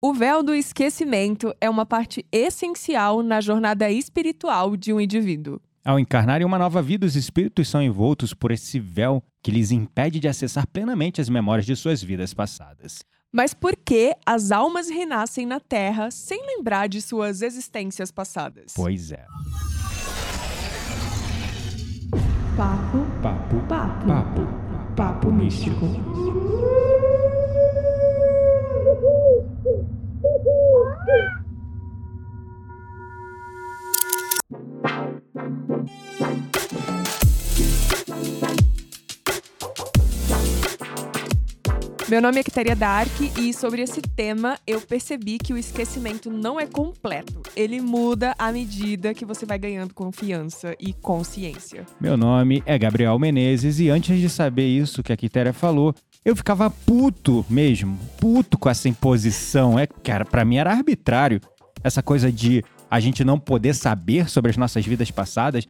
O véu do esquecimento é uma parte essencial na jornada espiritual de um indivíduo. Ao encarnar em uma nova vida, os espíritos são envoltos por esse véu que lhes impede de acessar plenamente as memórias de suas vidas passadas. Mas por que as almas renascem na Terra sem lembrar de suas existências passadas? Pois é. Papo, Papo, papo, papo, papo místico. Meu nome é Quitéria Dark e sobre esse tema eu percebi que o esquecimento não é completo. Ele muda à medida que você vai ganhando confiança e consciência. Meu nome é Gabriel Menezes e antes de saber isso que a Quitéria falou, eu ficava puto mesmo, puto com essa imposição. É, cara, para mim era arbitrário. Essa coisa de a gente não poder saber sobre as nossas vidas passadas,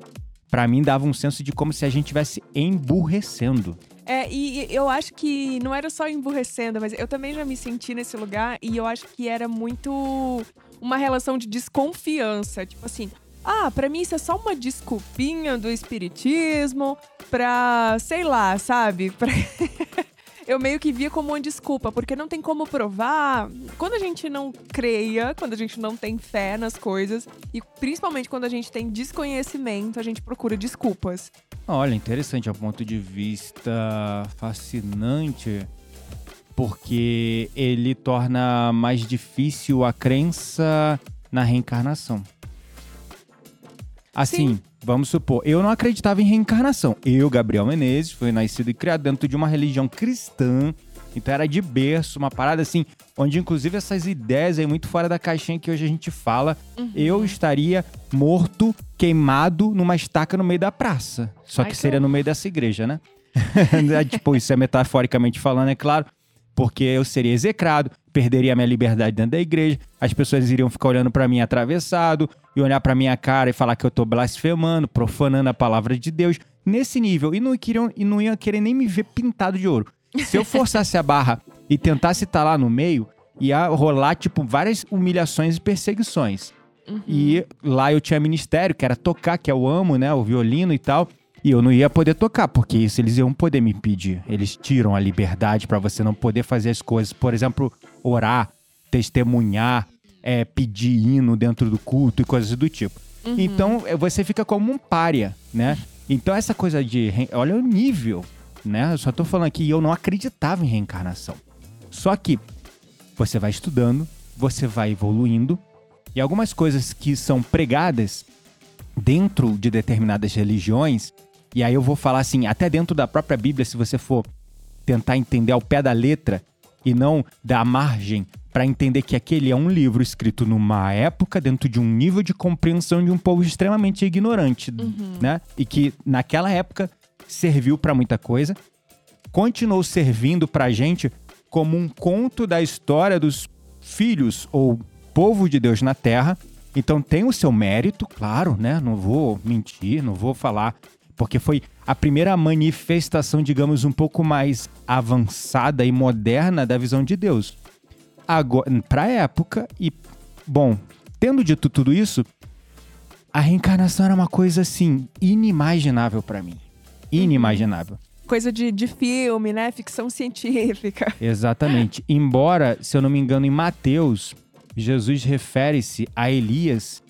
Pra mim dava um senso de como se a gente estivesse emburrecendo. É, e e eu acho que não era só emburrecendo, mas eu também já me senti nesse lugar e eu acho que era muito uma relação de desconfiança. Tipo assim, ah, pra mim isso é só uma desculpinha do espiritismo pra, sei lá, sabe? Pra... eu meio que via como uma desculpa, porque não tem como provar. Quando a gente não creia, quando a gente não tem fé nas coisas, e principalmente quando a gente tem desconhecimento, a gente procura desculpas. Olha, interessante, é um ponto de vista fascinante, porque ele torna mais difícil a crença na reencarnação. Assim, Sim. Vamos supor, eu não acreditava em reencarnação. Eu, Gabriel Menezes, fui nascido e criado dentro de uma religião cristã. Então era de berço, uma parada assim, onde inclusive essas ideias aí muito fora da caixinha que hoje a gente fala, Uhum. eu estaria morto, queimado numa estaca no meio da praça. Só Ai, que que seria no meio dessa igreja, né? É, tipo, isso é metaforicamente falando, é claro. Porque eu seria execrado, perderia a minha liberdade dentro da igreja, as pessoas iriam ficar olhando pra mim atravessado e olhar pra minha cara e falar que eu tô blasfemando, profanando a palavra de Deus, nesse nível. E não, queriam, e não iam querer nem me ver pintado de ouro. Se eu forçasse a barra e tentasse estar lá no meio, ia rolar, tipo, várias humilhações e perseguições. E lá eu tinha ministério, que era tocar, que eu amo, né? O violino e tal. E eu não ia poder tocar, porque isso eles iam poder me pedir. Eles tiram a liberdade pra você não poder fazer as coisas. Por exemplo, orar, testemunhar, é, pedir hino dentro do culto e coisas do tipo. Então é, você fica como um pária, né? Então essa coisa de. Olha o nível, né? Eu só tô falando aqui, eu não acreditava em reencarnação. Só que você vai estudando, você vai evoluindo, e algumas coisas que são pregadas dentro de determinadas religiões, e aí eu vou falar assim, até dentro da própria Bíblia, se você for tentar entender ao pé da letra e não dar margem para entender que aquele é um livro escrito numa época, dentro de um nível de compreensão de um povo extremamente ignorante, né? E que naquela época serviu para muita coisa, continuou servindo pra gente como um conto da história dos filhos ou povo de Deus na Terra. Então tem o seu mérito, claro, né? Não vou mentir, não vou falar, porque foi a primeira manifestação, digamos, um pouco mais avançada e moderna da visão de Deus. Agora, pra época e bom, tendo dito tudo isso, a reencarnação era uma coisa assim inimaginável pra mim. Inimaginável. Coisa de, de filme, né? Ficção científica. Exatamente. Embora, se eu não me engano, em Mateus, Jesus refere-se a Elias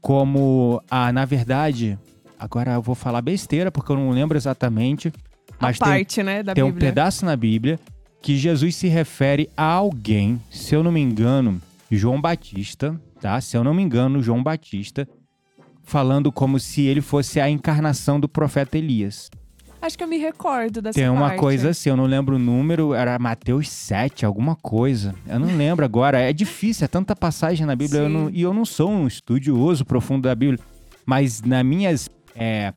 como a, na verdade, agora eu vou falar besteira porque eu não lembro exatamente, mas a tem, parte, né, da tem um pedaço na Bíblia que Jesus se refere a alguém, se eu não me engano, João Batista, tá? Se eu não me engano, João Batista, falando como se ele fosse a encarnação do profeta Elias. Acho que eu me recordo dessa Tem uma parte. coisa assim, eu não lembro o número, era Mateus 7, alguma coisa. Eu não lembro agora. É difícil, é tanta passagem na Bíblia. eu não- e eu não sou um estudioso profundo da Bíblia. Mas nas minhas é,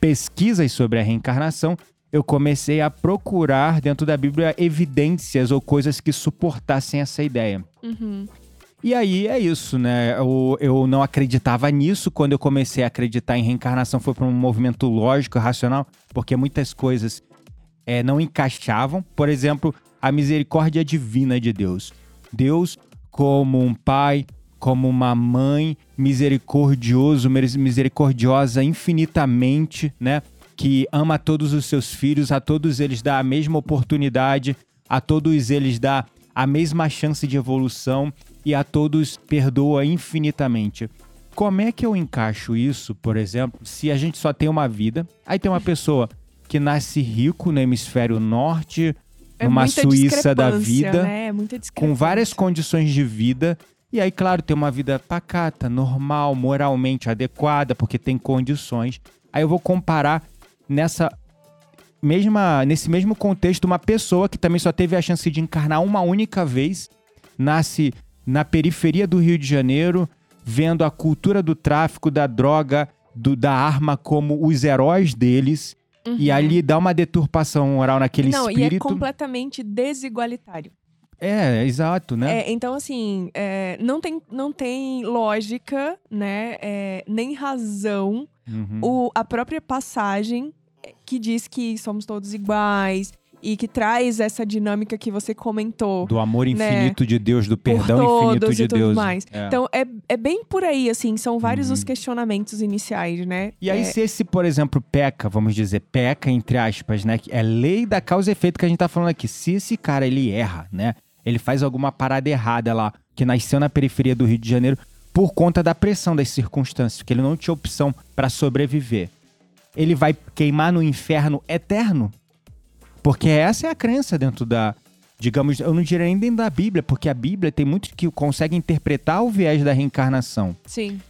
pesquisas sobre a reencarnação, eu comecei a procurar dentro da Bíblia evidências ou coisas que suportassem essa ideia. Uhum. E aí é isso, né? Eu, eu não acreditava nisso. Quando eu comecei a acreditar em reencarnação, foi para um movimento lógico, racional, porque muitas coisas é, não encaixavam. Por exemplo, a misericórdia divina de Deus. Deus como um pai, como uma mãe misericordioso, mis- misericordiosa infinitamente, né? Que ama todos os seus filhos, a todos eles dá a mesma oportunidade, a todos eles dá a mesma chance de evolução e a todos perdoa infinitamente. Como é que eu encaixo isso, por exemplo, se a gente só tem uma vida, aí tem uma pessoa que nasce rico no hemisfério norte, É numa Suíça da vida, Né? É com várias condições de vida. E aí, claro, tem uma vida pacata, normal, moralmente adequada, porque tem condições. Aí eu vou comparar nessa mesma, nesse mesmo contexto uma pessoa que também só teve a chance de encarnar uma única vez, nasce na periferia do Rio de Janeiro, vendo a cultura do tráfico, da droga, do- da arma como os heróis deles. E ali dá uma deturpação moral naquele Uhum. Não, e é espírito. completamente desigualitário. É, exato, né? É, então, assim, é, não, tem, não tem lógica, né? é, nem razão Uhum. o, a própria passagem que diz que somos todos iguais e que traz essa dinâmica que você comentou. Do amor né, infinito de Deus, do perdão infinito de Deus. mais. É. Então, é, é bem por aí, assim, são vários Uhum. os questionamentos iniciais, né? E aí, É, se esse, por exemplo, peca, vamos dizer, peca, entre aspas, né? É lei da causa e efeito que a gente tá falando aqui. Se esse cara, ele erra, né? Ele faz alguma parada errada lá, que nasceu na periferia do Rio de Janeiro, por conta da pressão das circunstâncias, que ele não tinha opção pra sobreviver. Ele vai queimar no inferno eterno? Porque essa é a crença dentro da. Digamos, eu não diria nem dentro da Bíblia, porque a Bíblia tem muitos que conseguem interpretar o viés da reencarnação Sim.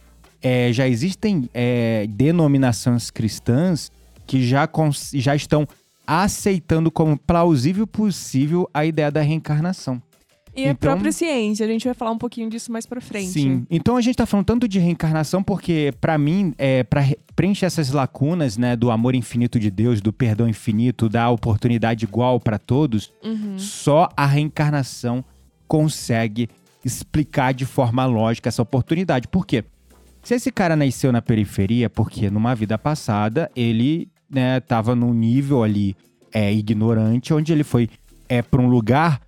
é, já existem é, denominações cristãs que já, já estão aceitando como plausível possível a ideia da reencarnação. E a Então- própria ciência, a gente vai falar um pouquinho disso mais pra frente. Sim. Então a gente tá falando tanto de reencarnação porque, pra mim, é, para preencher essas lacunas, né, do amor infinito de Deus, do perdão infinito, da oportunidade igual pra todos, Uhum. só a reencarnação consegue explicar de forma lógica essa oportunidade. Por quê? Se esse cara nasceu na periferia, porque numa vida passada ele né, tava num nível ali é, ignorante, onde ele foi é, para um lugar,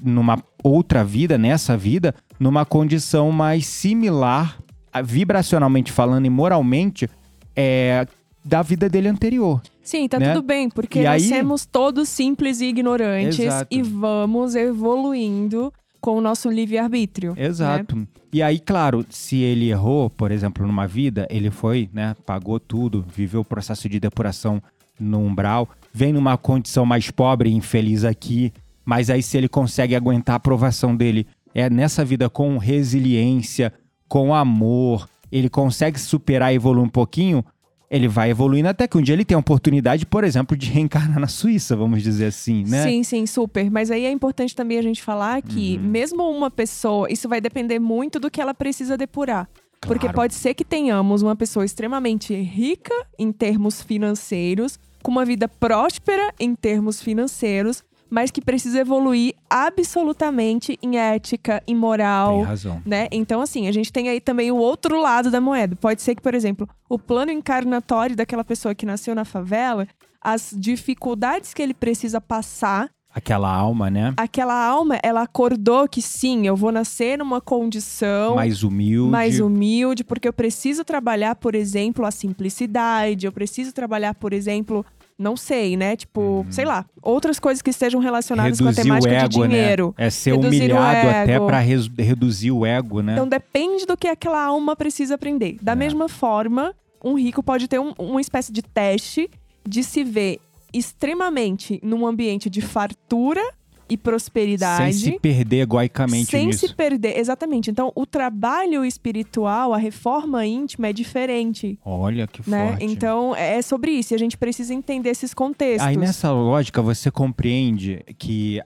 numa outra vida, nessa vida, numa condição mais similar, vibracionalmente falando e moralmente, é, da vida dele anterior. Sim, tá né? tudo bem, porque E aí- nascemos todos simples e ignorantes Exato. e vamos evoluindo com o nosso livre-arbítrio. né? Exato. E aí, claro, se ele errou, por exemplo, numa vida, ele foi, né, pagou tudo, viveu o processo de depuração no umbral, vem numa condição mais pobre e infeliz aqui, mas aí se ele consegue aguentar a aprovação dele é nessa vida com resiliência, com amor, ele consegue superar e evoluir um pouquinho, ele vai evoluindo até que um dia ele tem a oportunidade, por exemplo, de reencarnar na Suíça, vamos dizer assim, né? Sim, sim, super. Mas aí é importante também a gente falar que, Uhum. mesmo uma pessoa, isso vai depender muito do que ela precisa depurar. Porque Claro. pode ser que tenhamos uma pessoa extremamente rica em termos financeiros, com uma vida próspera em termos financeiros, mas que precisa evoluir absolutamente em ética, em moral, Tem razão. né? Então, assim, a gente tem aí também o outro lado da moeda. Pode ser que, por exemplo, o plano encarnatório daquela pessoa que nasceu na favela, as dificuldades que ele precisa passar, Aquela alma, né? aquela alma, ela acordou que sim, eu vou nascer numa condição Mais humilde. mais humilde, porque eu preciso trabalhar, por exemplo, a simplicidade, eu preciso trabalhar, por exemplo, não sei, né? Tipo, sei lá, outras coisas que estejam relacionadas com a Uhum. reduzir temática o ego, de dinheiro. né? É ser Reduzir humilhado até res- reduzir o ego, né? Então depende do que aquela alma precisa aprender. Da É. mesma forma, um rico pode ter um- uma espécie de teste de se ver extremamente num ambiente de fartura e Sem prosperidade. se perder egoicamente sem nisso. se perder, exatamente. Então, o trabalho espiritual, a reforma íntima é diferente, Olha que né? forte. Então, é sobre isso. E a gente precisa entender esses contextos. Aí nessa lógica você compreende que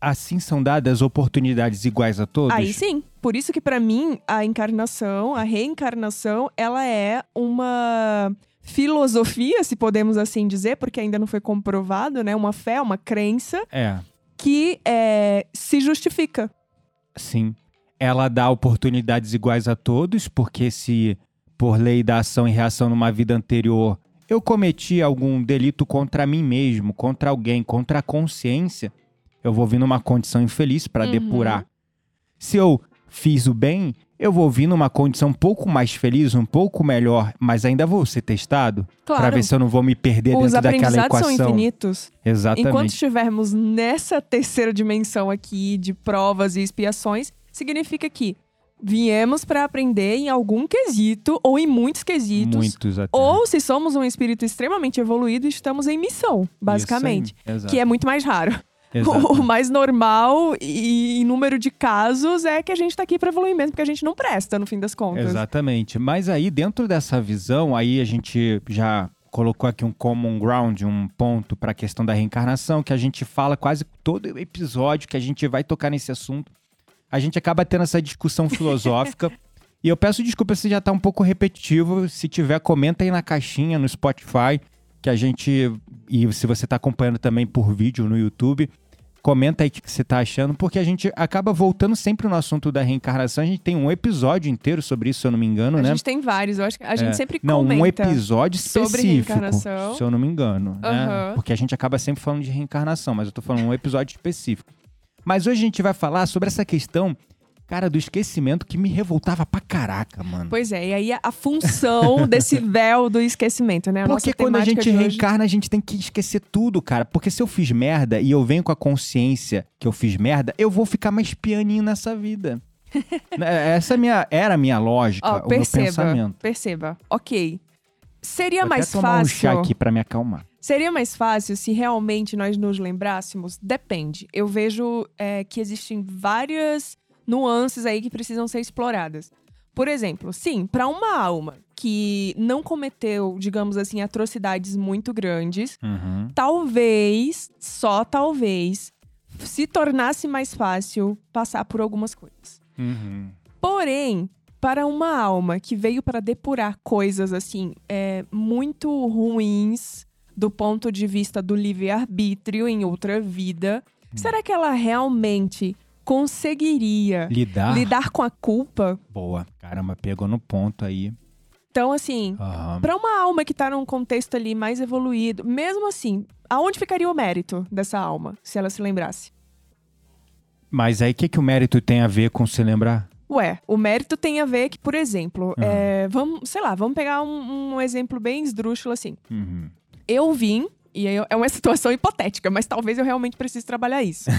assim são dadas oportunidades iguais a todos? Aí sim. Por isso que pra mim a encarnação, a reencarnação, ela é uma filosofia, se podemos assim dizer, porque ainda não foi comprovado, né? Uma fé, uma crença É, que é, se justifica. sim. Ela dá oportunidades iguais a todos, porque se por lei da ação e reação numa vida anterior eu cometi algum delito contra mim mesmo, contra alguém, contra a consciência, eu vou vir numa condição infeliz para Uhum. depurar Se eu fiz o bem, eu vou vir numa condição um pouco mais feliz, um pouco melhor, mas ainda vou ser testado Claro. Pra ver se eu não vou me perder Os dentro daquela equação. são infinitos. Exatamente. Enquanto estivermos nessa terceira dimensão aqui de provas e expiações, significa que viemos para aprender em algum quesito ou em muitos quesitos. Muitos até. Ou se somos um espírito extremamente evoluído, estamos em missão, basicamente. Que é muito mais raro. Exato. O mais normal e em número de casos é que a gente tá aqui para evoluir mesmo, porque a gente não presta, no fim das contas. Exatamente. Mas aí, dentro dessa visão, aí a gente já colocou aqui um common ground, um ponto para a questão da reencarnação, que a gente fala quase todo episódio que a gente vai tocar nesse assunto. A gente acaba tendo essa discussão filosófica. e eu peço desculpa se já tá um pouco repetitivo. Se tiver, comenta aí na caixinha, no Spotify, que a gente. E se você tá acompanhando também por vídeo no YouTube. Comenta aí o que você tá achando, porque a gente acaba voltando sempre no assunto da reencarnação. A gente tem um episódio inteiro sobre isso, se eu não me engano, A né? gente tem vários, eu acho que a gente É. sempre Não, comenta. um episódio sobre específico, reencarnação. se eu não me engano. né? Aham. Porque a gente acaba sempre falando de reencarnação, mas eu tô falando um episódio específico. Mas hoje a gente vai falar sobre essa questão, cara, do esquecimento que me revoltava pra caraca, mano. Pois é, e aí a, função desse véu do esquecimento, né? A Porque quando a gente hoje- reencarna, a gente tem que esquecer tudo, cara. Porque se eu fiz merda e eu venho com a consciência que eu fiz merda, eu vou ficar mais pianinho nessa vida. Né, Essa é minha, era a minha lógica, Ó, o meu perceba, pensamento. perceba. Ok. Seria Vou mais até tomar um fácil. chá aqui pra me acalmar. Seria mais fácil se realmente nós nos lembrássemos? Depende. Eu vejo é, que existem várias nuances aí que precisam ser exploradas. Por exemplo, sim, para uma alma que não cometeu, digamos assim, atrocidades muito grandes, Uhum. talvez, só talvez, se tornasse mais fácil passar por algumas coisas. Uhum. Porém, para uma alma que veio para depurar coisas assim, é, muito ruins do ponto de vista do livre-arbítrio em outra vida, será que ela realmente conseguiria Lidar. lidar com a culpa? Boa. Caramba, pegou no ponto aí. Então, assim, Aham. para uma alma que tá num contexto ali mais evoluído, mesmo assim, aonde ficaria o mérito dessa alma, se ela se lembrasse? Mas aí o que, que o mérito tem a ver com se lembrar? Ué, o mérito tem a ver que, por exemplo, Ah. é, vamos, sei lá, vamos pegar um, um exemplo bem esdrúxulo assim. Uhum. Eu vim, e aí é uma situação hipotética, mas talvez eu realmente precise trabalhar isso.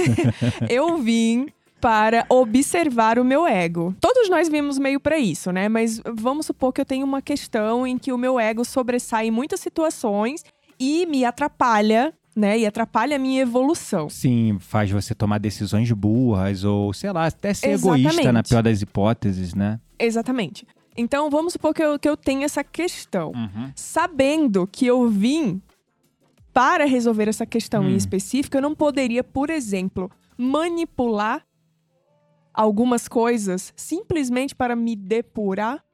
eu vim para observar o meu ego. Todos nós vimos meio para isso, né? Mas vamos supor que eu tenho uma questão em que o meu ego sobressai em muitas situações e me atrapalha, né? E atrapalha a minha evolução. Sim, faz você tomar decisões burras ou, sei lá, até ser Exatamente. egoísta na pior das hipóteses, né? Exatamente. Então vamos supor que eu, que eu tenho essa questão. Uhum. sabendo que eu vim para resolver essa questão em Hum. específico, eu não poderia, por exemplo, manipular algumas coisas simplesmente para me depurar?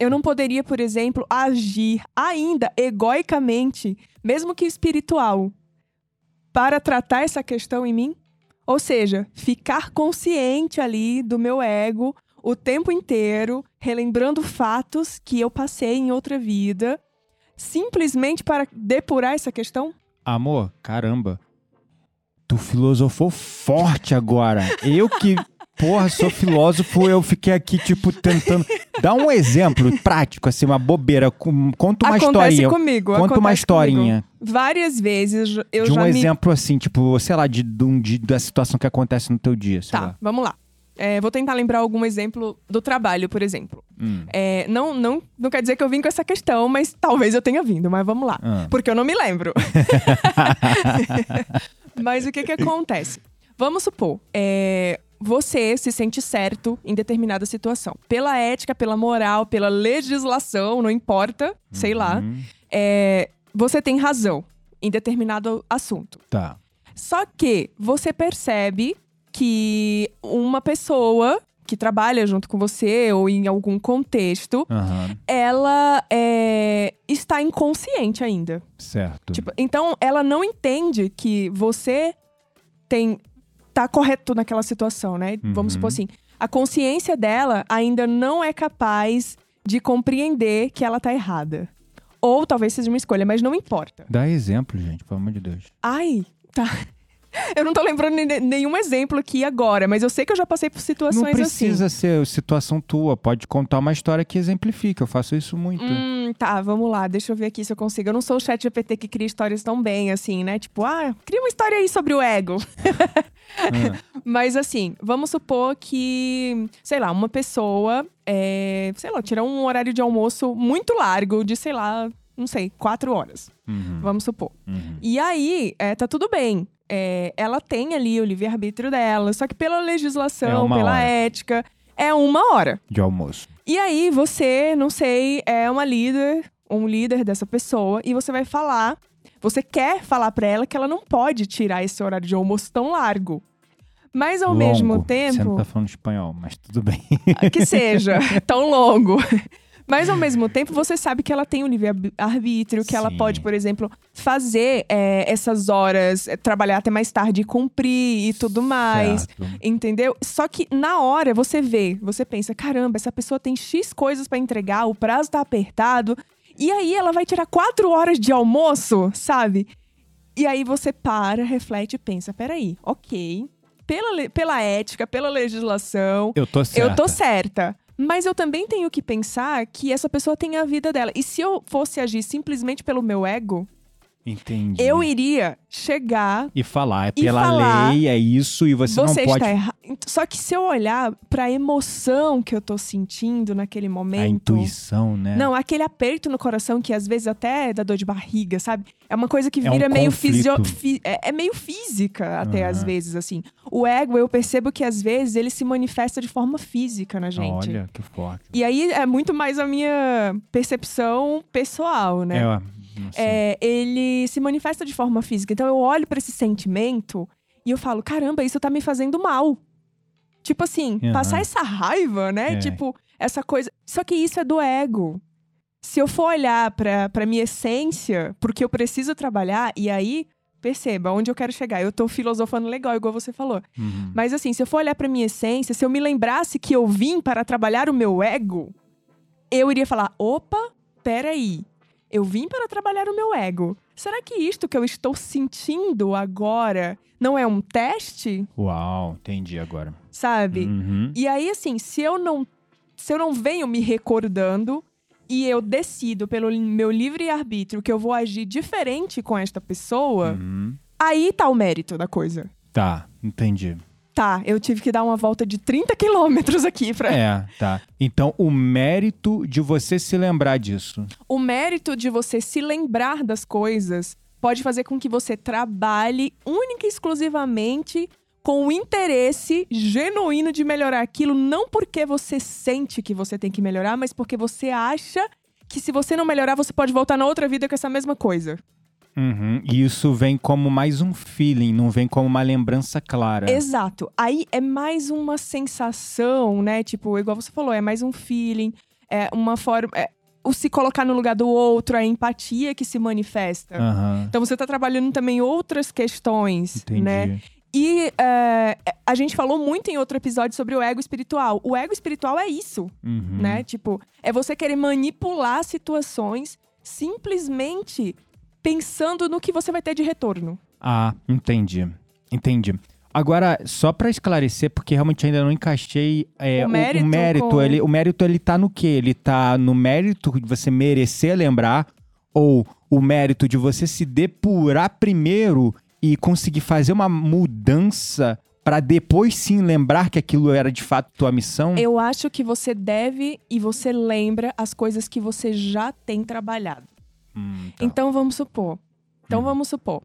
Eu não poderia, por exemplo, agir ainda egoicamente, mesmo que espiritual, para tratar essa questão em mim? Ou seja, ficar consciente ali do meu ego o tempo inteiro, relembrando fatos que eu passei em outra vida, simplesmente para depurar essa questão? Amor, caramba. Tu filosofou forte agora. Eu que, porra, sou filósofo, eu fiquei aqui, tipo, tentando. Dá um exemplo prático, assim, uma bobeira. com- Conta uma acontece historinha. comigo. Conta uma historinha. comigo. Várias vezes eu de um já me exemplo assim, tipo, sei lá, de, de um- de- da situação que acontece no teu dia, Tá, lá. vamos lá. É, vou tentar lembrar algum exemplo do trabalho, por exemplo. Hum. É, não, não, não quer dizer que eu vim com essa questão, mas talvez eu tenha vindo, mas vamos lá. Ah. Porque eu não me lembro. mas o que que acontece? Vamos supor, é, você se sente certo em determinada situação. Pela ética, pela moral, pela legislação, não importa, sei lá. Uhum. é, você tem razão em determinado assunto. Tá. Só que você percebe que uma pessoa que trabalha junto com você ou em algum contexto, Aham. ela é, está inconsciente ainda. Certo. Tipo, então ela não entende que você tem tá correto naquela situação, né? Vamos Uhum. supor assim, a consciência dela ainda não é capaz de compreender que ela tá errada. Ou talvez seja uma escolha, mas não importa. Dá exemplo, gente, pelo amor de Deus. Ai, tá. Eu não tô lembrando ne- nenhum exemplo aqui agora, mas eu sei que eu já passei por Não situações precisa assim. ser situação tua, pode contar uma história que exemplifica. Eu faço isso muito. Hum, tá, vamos lá, deixa eu ver aqui se eu consigo. Eu não sou o chat GPT que cria histórias tão bem, assim, né? Tipo, ah, cria uma história aí sobre o ego. Ah, Mas assim, vamos supor que, sei lá, uma pessoa, é, sei lá, tira um horário de almoço muito largo, de, sei lá, não sei, quatro horas. uhum, Vamos supor. uhum. E aí, é, tá tudo bem. É, ela tem ali o livre-arbítrio dela, só que pela É legislação, uma pela hora. ética, é uma hora. De almoço. E aí, você, não sei, é uma líder, um líder dessa pessoa, e você vai falar, você quer falar pra ela que ela não pode tirar esse horário de almoço tão largo. Mas ao mesmo Longo. Você não tempo, tá falando espanhol, mas tudo bem. que seja tão longo. Mas ao mesmo tempo, você sabe que ela tem o livre-arbítrio, que ela Sim. pode, por exemplo, fazer é, essas horas, é, trabalhar até mais tarde e cumprir e tudo mais. Certo. Entendeu? Só que na hora você vê, você pensa: caramba, essa pessoa tem X coisas pra entregar, o prazo tá apertado. E aí ela vai tirar quatro horas de almoço, sabe? E aí você para, reflete e pensa: peraí, ok. Pela, pela ética, pela legislação, Eu tô certo. eu tô certa. Mas eu também tenho que pensar que essa pessoa tem a vida dela. E se eu fosse agir simplesmente pelo meu ego, Entendi. eu iria chegar. E falar, é pela falar, lei, é isso, e você, Você, não pode. está errado. Só que se eu olhar pra emoção que eu tô sentindo naquele momento. A intuição, né? Não, aquele aperto no coração que às vezes até dá dor de barriga, sabe? É uma coisa que É um vira meio conflito. fisio... fi- é, é meio física até às Aham. vezes, assim. O ego, eu percebo que às vezes ele se manifesta de forma física na gente. Olha, que forte. E aí é muito mais a minha percepção pessoal, né? É. É, ele se manifesta de forma física. Então eu olho pra esse sentimento e eu falo: caramba, isso tá me fazendo mal. Tipo assim, Aham. passar essa raiva, né? É. Tipo, essa coisa. Só que isso é do ego. Se eu for olhar pra, pra minha essência, porque eu preciso trabalhar, e aí, perceba onde eu quero chegar. Eu tô filosofando legal, igual você falou. Uhum. Mas assim, se eu for olhar pra minha essência, se eu me lembrasse que eu vim para trabalhar o meu ego, eu iria falar: opa, peraí. Eu vim para trabalhar o meu ego. Será que isto que eu estou sentindo agora não é um teste? Uau, entendi agora. Sabe? Uhum. E aí, assim, se eu não. Se eu não venho me recordando e eu decido pelo meu livre arbítrio que eu vou agir diferente com esta pessoa, Uhum. aí tá o mérito da coisa. Tá, entendi. Tá, eu tive que dar uma volta de 30 quilômetros aqui pra. É, tá. Então, o mérito de você se lembrar disso. O mérito de você se lembrar das coisas pode fazer com que você trabalhe única e exclusivamente com o interesse genuíno de melhorar aquilo, não porque você sente que você tem que melhorar, mas porque você acha que se você não melhorar, você pode voltar na outra vida com essa mesma coisa. Uhum. E isso vem como mais um feeling, não vem como uma lembrança clara. Exato. Aí é mais uma sensação, né? Tipo, igual você falou, é mais um feeling, é uma forma. É, o se colocar no lugar do outro, a empatia que se manifesta. Aham. Então você tá trabalhando também outras questões, Entendi. né? E é, a gente falou muito em outro episódio sobre o ego espiritual. O ego espiritual é isso, Uhum. né? Tipo, é você querer manipular situações simplesmente pensando no que você vai ter de retorno. Ah, entendi. Entendi. Agora, só pra esclarecer, porque realmente ainda não encaixei é, O mérito mérito com- ele, o mérito ele tá no quê? Ele tá no mérito de você merecer lembrar ou o mérito de você se depurar primeiro e conseguir fazer uma mudança pra depois sim lembrar que aquilo era de fato tua missão? Eu acho que você deve e você lembra as coisas que você já tem trabalhado. Hum, tá. Então vamos supor. Então Uhum. vamos supor.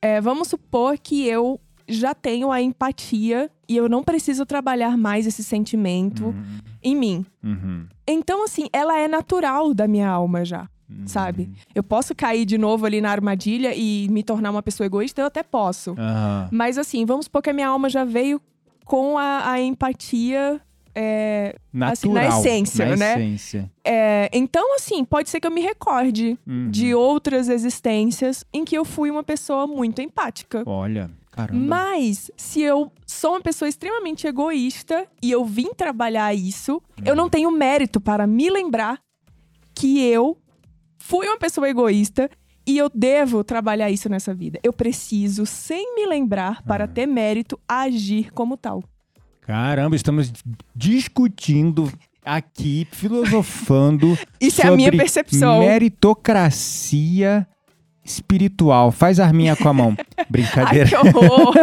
É, vamos supor que eu já tenho a empatia e eu não preciso trabalhar mais esse sentimento Uhum, em mim. uhum, Então, assim, ela é natural da minha alma já, uhum. sabe? Eu posso cair de novo ali na armadilha e me tornar uma pessoa egoísta, eu até posso. Mas, assim, vamos supor que a minha alma já veio com a, a empatia. É, assim, na Natural, essência, na né? essência. é, então, assim, pode ser que eu me recorde Uhum. de outras existências em que eu fui uma pessoa muito empática. Olha, caramba. Mas, se eu sou uma pessoa extremamente egoísta e eu vim trabalhar isso, eu não tenho mérito para me lembrar que eu fui uma pessoa egoísta E eu devo trabalhar isso nessa vida. Eu preciso, sem me lembrar, para Ah. ter mérito, agir como tal. Caramba, estamos discutindo aqui, filosofando Isso é a minha percepção. meritocracia espiritual. Faz arminha com a mão. Ai, Brincadeira. que horror!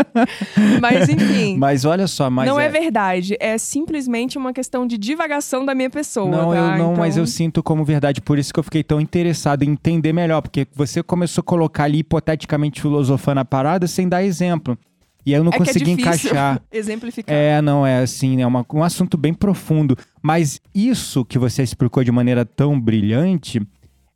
Mas enfim. Mas olha só, mas não é... é verdade. É simplesmente uma questão de divagação da minha pessoa. Não, tá? eu não, mas Então, eu sinto como verdade. Por isso que eu fiquei tão interessado em entender melhor. Porque você começou a colocar ali, hipoteticamente, filosofando a parada sem dar exemplo. E eu não é que consegui é encaixar. exemplificar. É, não, é assim, é uma- um assunto bem profundo. Mas isso que você explicou de maneira tão brilhante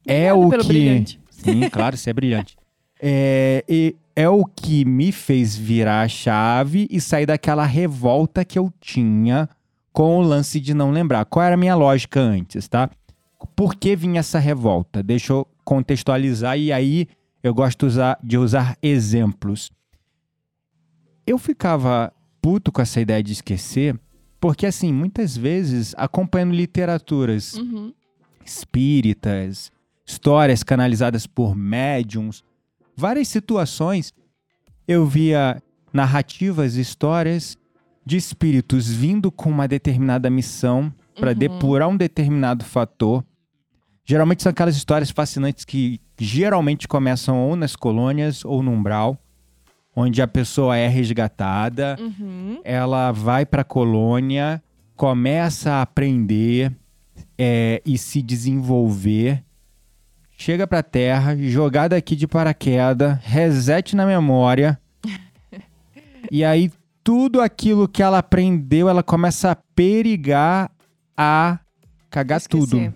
é Obrigada o pelo que. brilhante. Sim, claro, você é brilhante. É, e é o que me fez virar a chave e sair daquela revolta que eu tinha com o lance de não lembrar. Qual era a minha lógica antes, tá? Por que vinha essa revolta? Deixa eu contextualizar e aí eu gosto usar- de usar exemplos. Eu ficava puto com essa ideia de esquecer, porque assim, muitas vezes, acompanhando literaturas Uhum. espíritas, histórias canalizadas por médiums, várias situações eu via narrativas, histórias de espíritos vindo com uma determinada missão para Uhum. depurar um determinado fator. Geralmente são aquelas histórias fascinantes que geralmente começam ou nas colônias ou no umbral, onde a pessoa é resgatada, Uhum. ela vai para a colônia, começa a aprender é, e se desenvolver, chega para a Terra, jogada aqui de paraquedas, reset na memória, e aí tudo aquilo que ela aprendeu, ela começa a perigar a cagar Esquecer. tudo.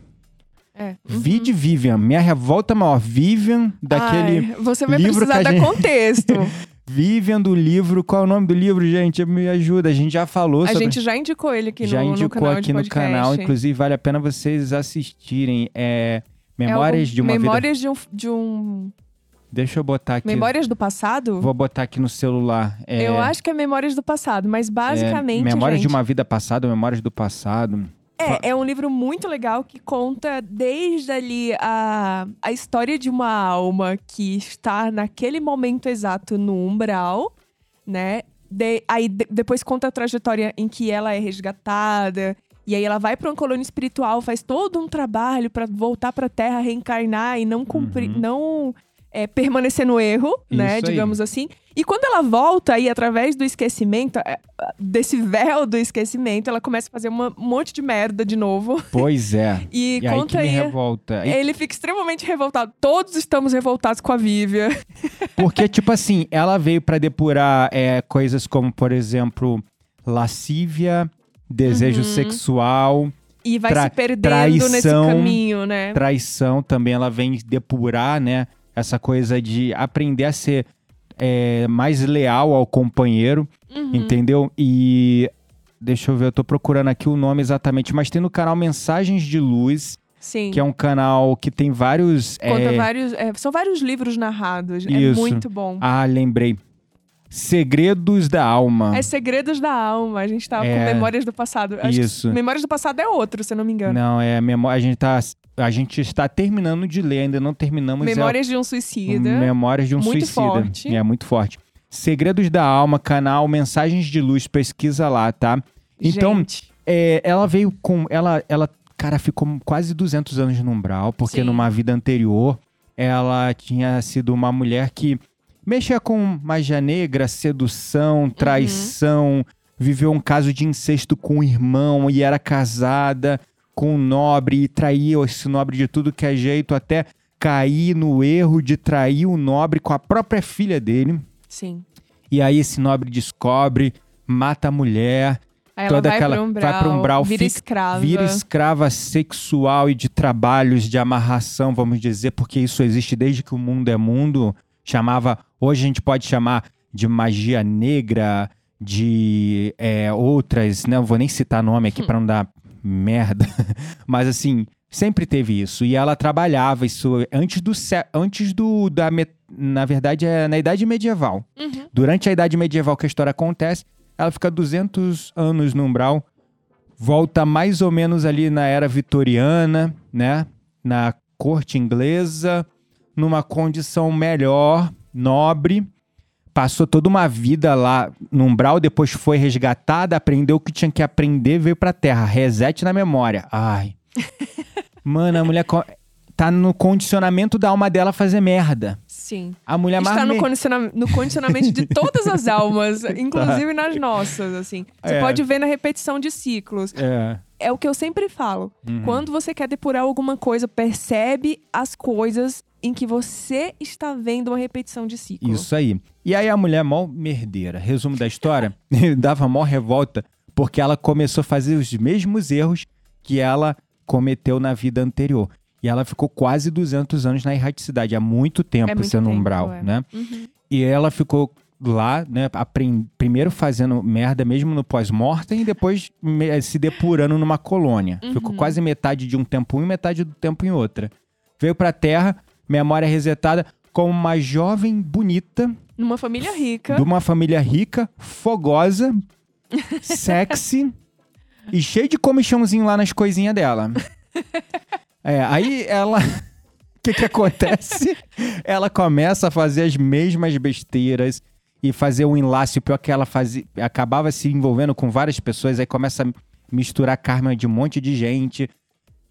É. Uhum. Vide Vivian, minha revolta maior, Vivian daquele Ai, você vai livro precisar dar gente- contexto. Vivian do livro, qual é o nome do livro, gente? Me ajuda, a gente já falou A sobre gente já indicou ele aqui já no, no indicou canal aqui de no podcast. canal, inclusive vale a pena vocês assistirem. É É Memórias algum- de uma vida. Memórias de um, de um... Deixa eu botar aqui. Memórias do passado? Vou botar aqui no celular. É, Eu acho que é Memórias do passado, mas é, basicamente, Memórias gente, de uma vida passada, Memórias do passado. É, é um livro muito legal que conta desde ali a, a história de uma alma que está naquele momento exato no umbral, né? De- aí de- depois conta a trajetória em que ela é resgatada. E aí ela vai para uma colônia espiritual, faz todo um trabalho para voltar para a Terra, reencarnar e não cumprir, Uhum. não é, permanecer no erro, né? Isso aí. Digamos assim. E quando ela volta aí através do esquecimento, é, desse véu do esquecimento, ela começa a fazer um monte de merda de novo. Pois é. E, E aí que conta me aí. revolta. E- Ele fica extremamente revoltado. Todos estamos revoltados com a Vivian. Porque, tipo assim, ela veio pra depurar é, coisas como, por exemplo, lascívia, desejo Uhum. sexual, E vai se perdendo nesse traição, caminho, né? traição também. Ela vem depurar, né? Essa coisa de aprender a ser é, mais leal ao companheiro. Uhum. Entendeu? E deixa eu ver, eu tô procurando aqui o nome exatamente, mas tem no canal Mensagens de Luz, Sim. que é um canal que tem vários. Conta é, vários. é, são vários livros narrados. É Isso. muito bom. Ah, lembrei. Segredos da Alma. É Segredos da Alma. A gente tava É. com Memórias do Passado. Acho Isso. Memórias do Passado é outro, se eu não me engano. Não, é memória. A gente tá. A gente está terminando de ler, ainda não terminamos. é Memórias de um Suicida. Memórias de um Muito Suicida. forte. É muito forte. Segredos da Alma, canal Mensagens de Luz, pesquisa lá, tá? Então, É, ela veio com. Ela, ela, cara, ficou quase 200 anos no umbral, porque Sim. numa vida anterior ela tinha sido uma mulher que mexia com magia negra, Uhum. sedução, traição, viveu um caso de incesto com o irmão e era casada com um nobre e traía esse nobre de tudo que é jeito, até cair no erro de trair o nobre com a própria filha dele. sim. E aí esse nobre descobre, mata a mulher, Aí ela toda vai aquela pro umbral, vai pro umbral, vira fica- escrava. vira escrava sexual e de trabalhos de amarração, vamos dizer, porque isso existe desde que o mundo é mundo. Chamava, hoje a gente pode chamar de magia negra, de é, outras, não vou nem citar nome Hum. aqui para não dar merda, mas assim sempre teve isso e ela trabalhava isso antes do antes do da na verdade é na idade medieval. Uhum. Durante a Idade Medieval que a história acontece, ela fica 200 anos no umbral, volta mais ou menos ali na era vitoriana, né? Na corte inglesa, numa condição melhor, nobre, passou toda uma vida lá no umbral, depois foi resgatada, aprendeu o que tinha que aprender, veio pra terra. Reset na memória. Ai. Mano, a mulher tá no condicionamento da alma dela fazer merda. Sim. A mulher mais Está no, condiciona- no condicionamento de todas as almas, inclusive nas nossas, assim. Você É. pode ver na repetição de ciclos. É. É o que eu sempre falo. Uhum. Quando você quer depurar alguma coisa, percebe as coisas em que você está vendo uma repetição de ciclo. Isso aí. E aí a mulher mó merdeira. Resumo da história, dava mó revolta porque ela começou a fazer os mesmos erros que ela cometeu na vida anterior. E ela ficou quase 200 anos na erraticidade, há muito tempo É muito sendo tempo, umbral, é. né? Uhum. E ela ficou lá, né, primeiro fazendo merda mesmo no pós-mortem e depois se depurando numa colônia. Ficou quase metade de um tempo em um e metade do tempo em outra. Veio pra Terra, memória resetada, como uma jovem bonita, Numa família rica. de uma família rica, fogosa, sexy e cheia de comichãozinho lá nas coisinhas dela. É, aí ela. O que que acontece? ela começa a fazer as mesmas besteiras e fazer um enlace. O pior é que ela fazia, acabava se envolvendo com várias pessoas, aí começa a misturar karma de um monte de gente.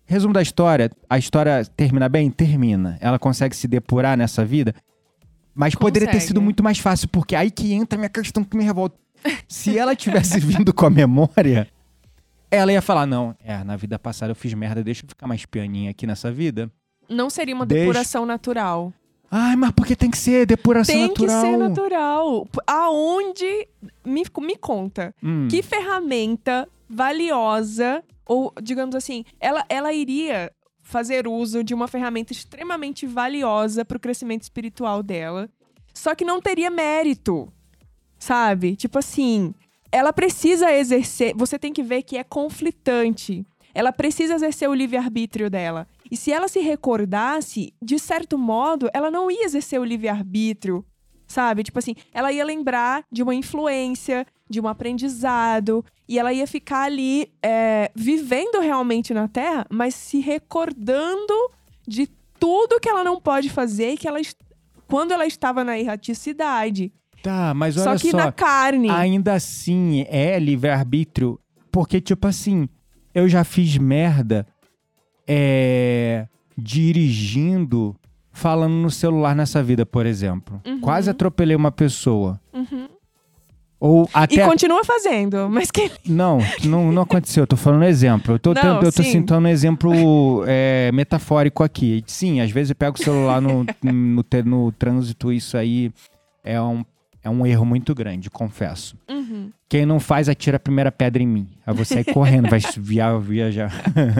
Resumo da história: a história termina bem? Termina. Ela consegue se depurar nessa vida. Mas poderia ter Consegue. sido muito mais fácil, porque aí que entra a minha questão que me revolta. Se ela tivesse vindo com a memória, ela ia falar: não, é, na vida passada eu fiz merda, deixa eu ficar mais pianinha aqui nessa vida. Não seria uma Deixa- depuração natural. Ai, mas por que tem que ser depuração Tem natural? que ser natural. Aonde. Me, me conta. Hum, Que ferramenta valiosa, ou digamos assim, ela, ela iria fazer uso de uma ferramenta extremamente valiosa para o crescimento espiritual dela, só que não teria mérito, sabe? Tipo assim, ela precisa exercer. Você tem que ver que é conflitante. Ela precisa exercer o livre-arbítrio dela. E se ela se recordasse, de certo modo, ela não ia exercer o livre-arbítrio, sabe? Tipo assim, ela ia lembrar de uma influência, de um aprendizado, e ela ia ficar ali é, vivendo realmente na Terra, mas se recordando de tudo que ela não pode fazer e que ela quando ela estava na erraticidade. Tá, mas Só olha que só. na carne. Ainda assim, é livre-arbítrio. Porque, tipo assim, eu já fiz merda é, dirigindo, falando no celular nessa vida, por exemplo. Uhum. Quase atropelei uma pessoa. Uhum. Ou E até. continua fazendo, mas que Não, não, não aconteceu. Eu tô falando um exemplo. Eu tô, Não, tendo- eu tô sim. citando um exemplo é, metafórico aqui. Sim, às vezes eu pego o celular no, no, no trânsito, isso aí é um, é um erro muito grande, confesso. Uhum. Quem não faz, atira a primeira pedra em mim. Aí vou sair correndo, vai via, viajar.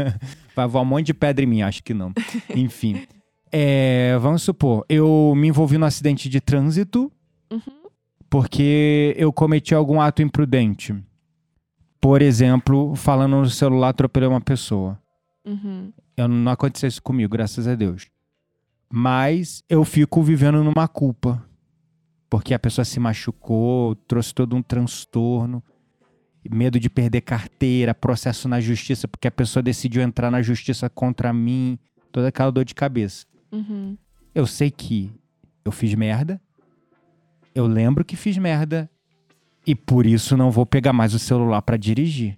vai voar um monte de pedra em mim, acho que não. Enfim. É, vamos supor, eu me envolvi no acidente de trânsito Uhum. Porque eu cometi algum ato imprudente. Por exemplo, falando no celular, atropelei uma pessoa. Uhum. Eu, não aconteceu isso comigo, graças a Deus. Mas eu fico vivendo numa culpa. Porque a pessoa se machucou, trouxe todo um transtorno, medo de perder carteira, processo na justiça, porque a pessoa decidiu entrar na justiça contra mim, toda aquela dor de cabeça. Uhum. Eu sei que eu fiz merda, eu lembro que fiz merda, e por isso não vou pegar mais o celular pra dirigir.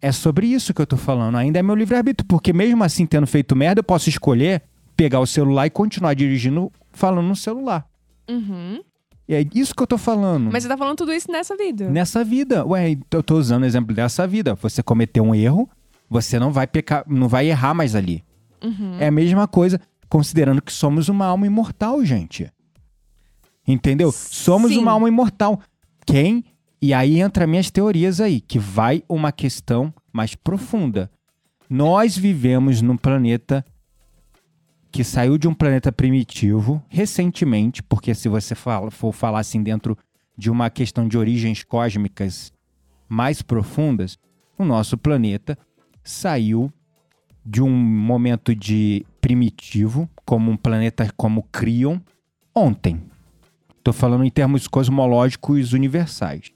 É sobre isso que eu tô falando. Ainda é meu livre-arbítrio, porque mesmo assim, tendo feito merda, eu posso escolher pegar o celular e continuar dirigindo falando no celular. Uhum. E é isso que eu tô falando. Mas você tá falando tudo isso nessa vida. Nessa vida, ué, eu tô usando o exemplo dessa vida. Você cometeu um erro, você não vai pecar, não vai errar mais ali. Uhum. É a mesma coisa, considerando que somos uma alma imortal, gente. Entendeu? Somos Sim. uma alma imortal. Quem? E aí entra minhas teorias aí, que vai uma questão mais profunda. Nós vivemos num planeta que saiu de um planeta primitivo recentemente, porque se você fala- for falar assim dentro de uma questão de origens cósmicas mais profundas, o nosso planeta saiu de um momento de primitivo, como um planeta como Crion, ontem. Estou falando em termos cosmológicos universais.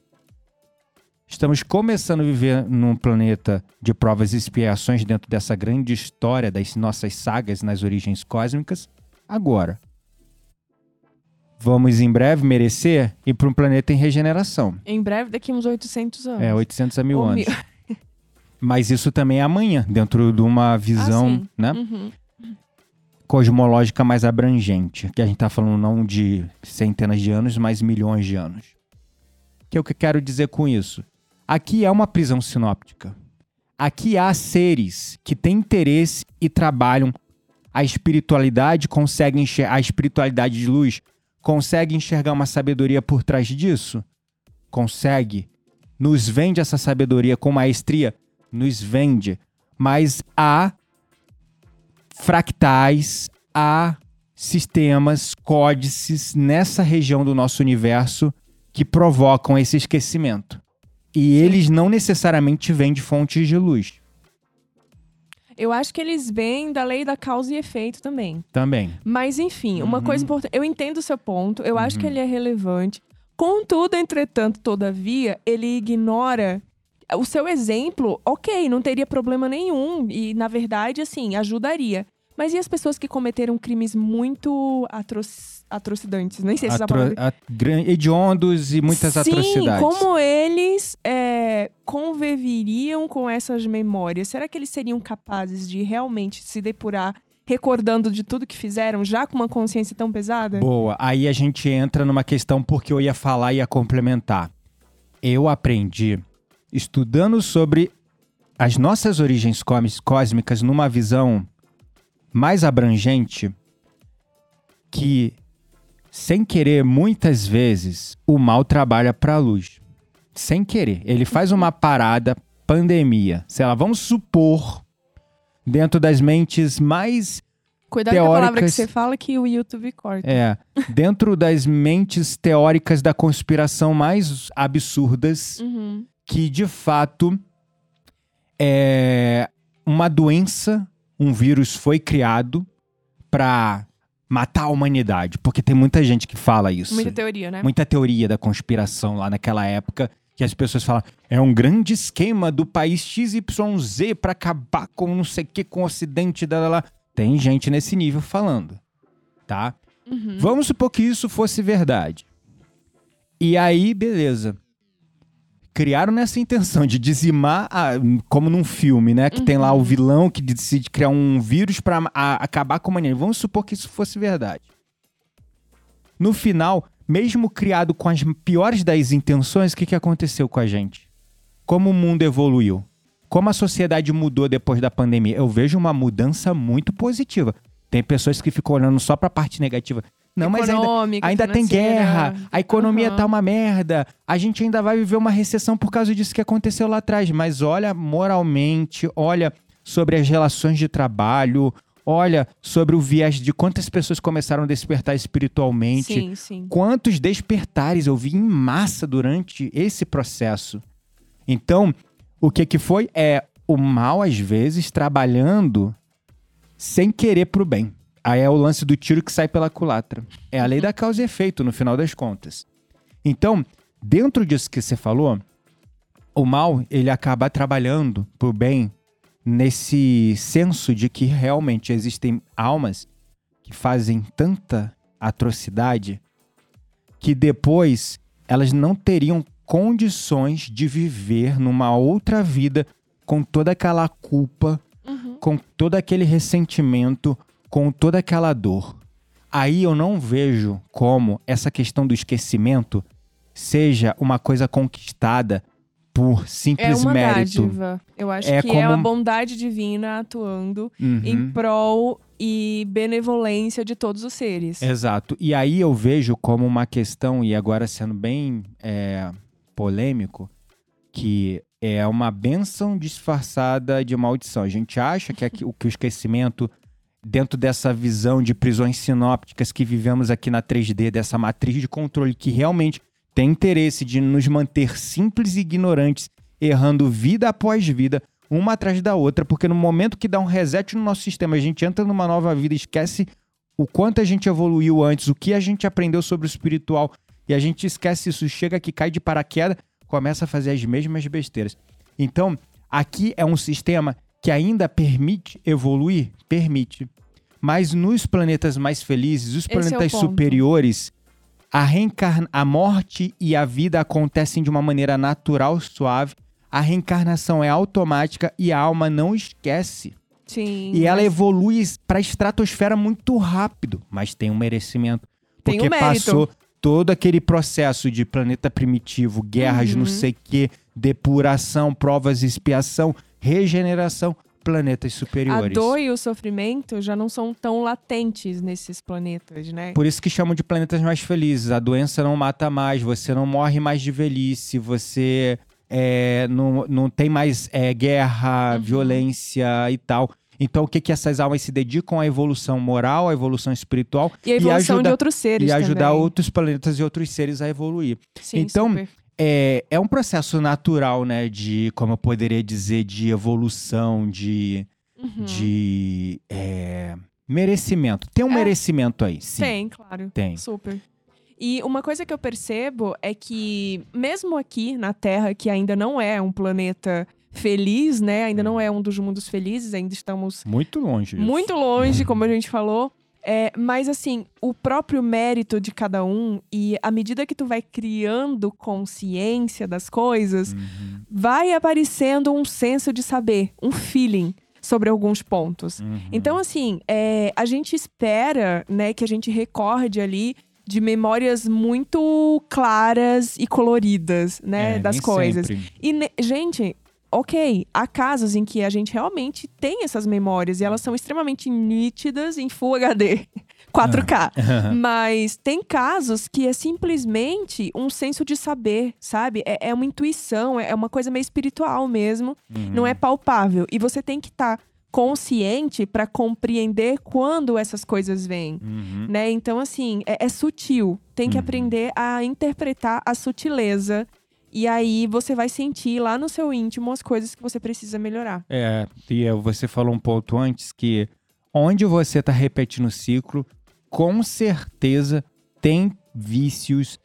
Estamos começando a viver num planeta de provas e expiações dentro dessa grande história das nossas sagas nas origens cósmicas agora. Vamos em breve merecer ir para um planeta em regeneração. Em breve, daqui uns 800 anos. É, 800 a mil Ou anos. mil. Mas isso também é amanhã, dentro de uma visão, Ah, né? Uhum. Cosmológica mais abrangente, que a gente tá falando não de centenas de anos, mas milhões de anos. Que é o que eu quero dizer com isso? Aqui é uma prisão sinóptica. Aqui há seres que têm interesse e trabalham. A espiritualidade consegue enxergar, a espiritualidade de luz consegue enxergar uma sabedoria por trás disso? Consegue. Nos vende essa sabedoria com maestria? Nos vende. Mas há fractais a sistemas, códices nessa região do nosso universo que provocam esse esquecimento. E eles não necessariamente vêm de fontes de luz Eu acho que eles vêm da lei da causa e efeito também. também. Mas, enfim, uma Uhum. coisa importante. Eu entendo o seu ponto, eu acho que Uhum. ele é relevante. Contudo, entretanto, todavia, ele ignora. O seu exemplo, ok, não teria problema nenhum. E, na verdade, assim, ajudaria. Mas e as pessoas que cometeram crimes muito atro atrocidantes? Nem sei se essa Atro- palavra. a- gran- hediondos e muitas Sim, atrocidades. como eles é, conviveriam com essas memórias? Será que eles seriam capazes de realmente se depurar recordando de tudo que fizeram, já com uma consciência tão pesada? Boa. Aí a gente entra numa questão porque eu ia falar e ia complementar. Eu aprendi estudando sobre as nossas origens cós- cósmicas numa visão mais abrangente que sem querer muitas vezes o mal trabalha para a luz. Sem querer, ele faz uma parada pandemia. Sei lá, vamos supor dentro das mentes mais Cuidado com a palavra que teóricas- você fala que o YouTube corta. é, dentro das mentes teóricas da conspiração mais absurdas, Uhum. Que de fato é uma doença, um vírus foi criado para matar a humanidade, porque tem muita gente que fala isso. Muita teoria, né? Muita teoria da conspiração lá naquela época, que as pessoas falam, é um grande esquema do país XYZ para acabar com não sei o que, com o ocidente, da, lá. Tem gente nesse nível falando, tá? Uhum. Vamos supor que isso fosse verdade. E aí, beleza. Criaram nessa intenção de dizimar, a- como num filme, né? Que tem lá o vilão que decide criar um vírus pra a- acabar com a humanidade. Vamos supor que isso fosse verdade. No final, mesmo criado com as piores das intenções, o que, que aconteceu com a gente? Como o mundo evoluiu? Como a sociedade mudou depois da pandemia? Eu vejo uma mudança muito positiva. Tem pessoas que ficam olhando só pra parte negativa. Não, mas ainda, ainda tem guerra, a economia Aham. tá uma merda, a gente ainda vai viver uma recessão por causa disso que aconteceu lá atrás. Mas olha moralmente, olha sobre as relações de trabalho, olha sobre o viés de quantas pessoas começaram a despertar espiritualmente. Sim, sim. Quantos despertares eu vi em massa durante esse processo. Então, o que que foi? É o mal, às vezes, trabalhando sem querer pro bem. Aí é o lance do tiro que sai pela culatra. É a lei da causa e efeito, no final das contas. Então, dentro disso que você falou, o mal, ele acaba trabalhando pro bem nesse senso de que realmente existem almas que fazem tanta atrocidade que depois elas não teriam condições de viver numa outra vida com toda aquela culpa, Uhum. com todo aquele ressentimento, com toda aquela dor. Aí eu não vejo como essa questão do esquecimento seja uma coisa conquistada por É simples uma mérito. dádiva. Eu acho É que é como- a bondade divina atuando Uhum. em prol e benevolência de todos os seres. Exato. E aí eu vejo como uma questão, e agora sendo bem é, polêmico, que é uma bênção disfarçada de maldição. A gente acha que, o- que o esquecimento, dentro dessa visão de prisões sinópticas que vivemos aqui na 3D, dessa matriz de controle que realmente tem interesse de nos manter simples e ignorantes, errando vida após vida, uma atrás da outra, porque no momento que dá um reset no nosso sistema, a gente entra numa nova vida, esquece o quanto a gente evoluiu antes, o que a gente aprendeu sobre o espiritual, e a gente esquece isso, chega aqui, cai de paraquedas, começa a fazer as mesmas besteiras. Então, aqui é um sistema que ainda permite evoluir? Permite. Mas nos planetas mais felizes, os é planetas ponto. superiores, a, reencarna... a morte e a vida acontecem de uma maneira natural, suave. A reencarnação é automática e a alma não esquece. Sim. E ela mas evolui para a estratosfera muito rápido, mas tem um merecimento. Tem Porque um passou todo aquele processo de planeta primitivo, guerras, Uhum. não sei o quê, depuração, provas, expiação, regeneração, planetas A superiores. dor e o sofrimento já não são tão latentes nesses planetas, né? Por isso que chamam de planetas mais felizes. A doença não mata mais, você não morre mais de velhice, você é, não, não tem mais é, guerra, Uhum. violência e tal. Então, o que que essas almas se dedicam à evolução moral, à evolução espiritual E a evolução ajuda- de outros seres e ajudar também. outros planetas e outros seres a evoluir. Sim, Então, super. É, é um processo natural, né? De, como eu poderia dizer, de evolução, de, Uhum. de é, merecimento. Tem um É. merecimento aí, sim. Tem, claro. Tem. Super. E uma coisa que eu percebo é que, mesmo aqui na Terra, que ainda não é um planeta feliz, né? Ainda não é um dos mundos felizes, ainda estamos Muito longe. muito longe, como a gente falou. É, mas assim, o próprio mérito de cada um e à medida que tu vai criando consciência das coisas, Uhum, vai aparecendo um senso de saber, um feeling sobre alguns pontos. uhum. Então, assim, é, a gente espera, né, que a gente recorde ali de memórias muito claras e coloridas, né, É, das coisas. sempre. E, gente, ok, há casos em que a gente realmente tem essas memórias e elas são extremamente nítidas em Full HD, 4K. Mas tem casos que é simplesmente um senso de saber, sabe? É, é uma intuição, é uma coisa meio espiritual mesmo Uhum. não é palpável. E você tem que estar consciente para compreender quando essas coisas vêm. Uhum. Né? Então, assim, é, é sutil. Tem que Uhum. aprender a interpretar a sutileza. E aí você vai sentir lá no seu íntimo as coisas que você precisa melhorar. É, e você falou um ponto antes que onde você tá repetindo o ciclo, com certeza tem vícios,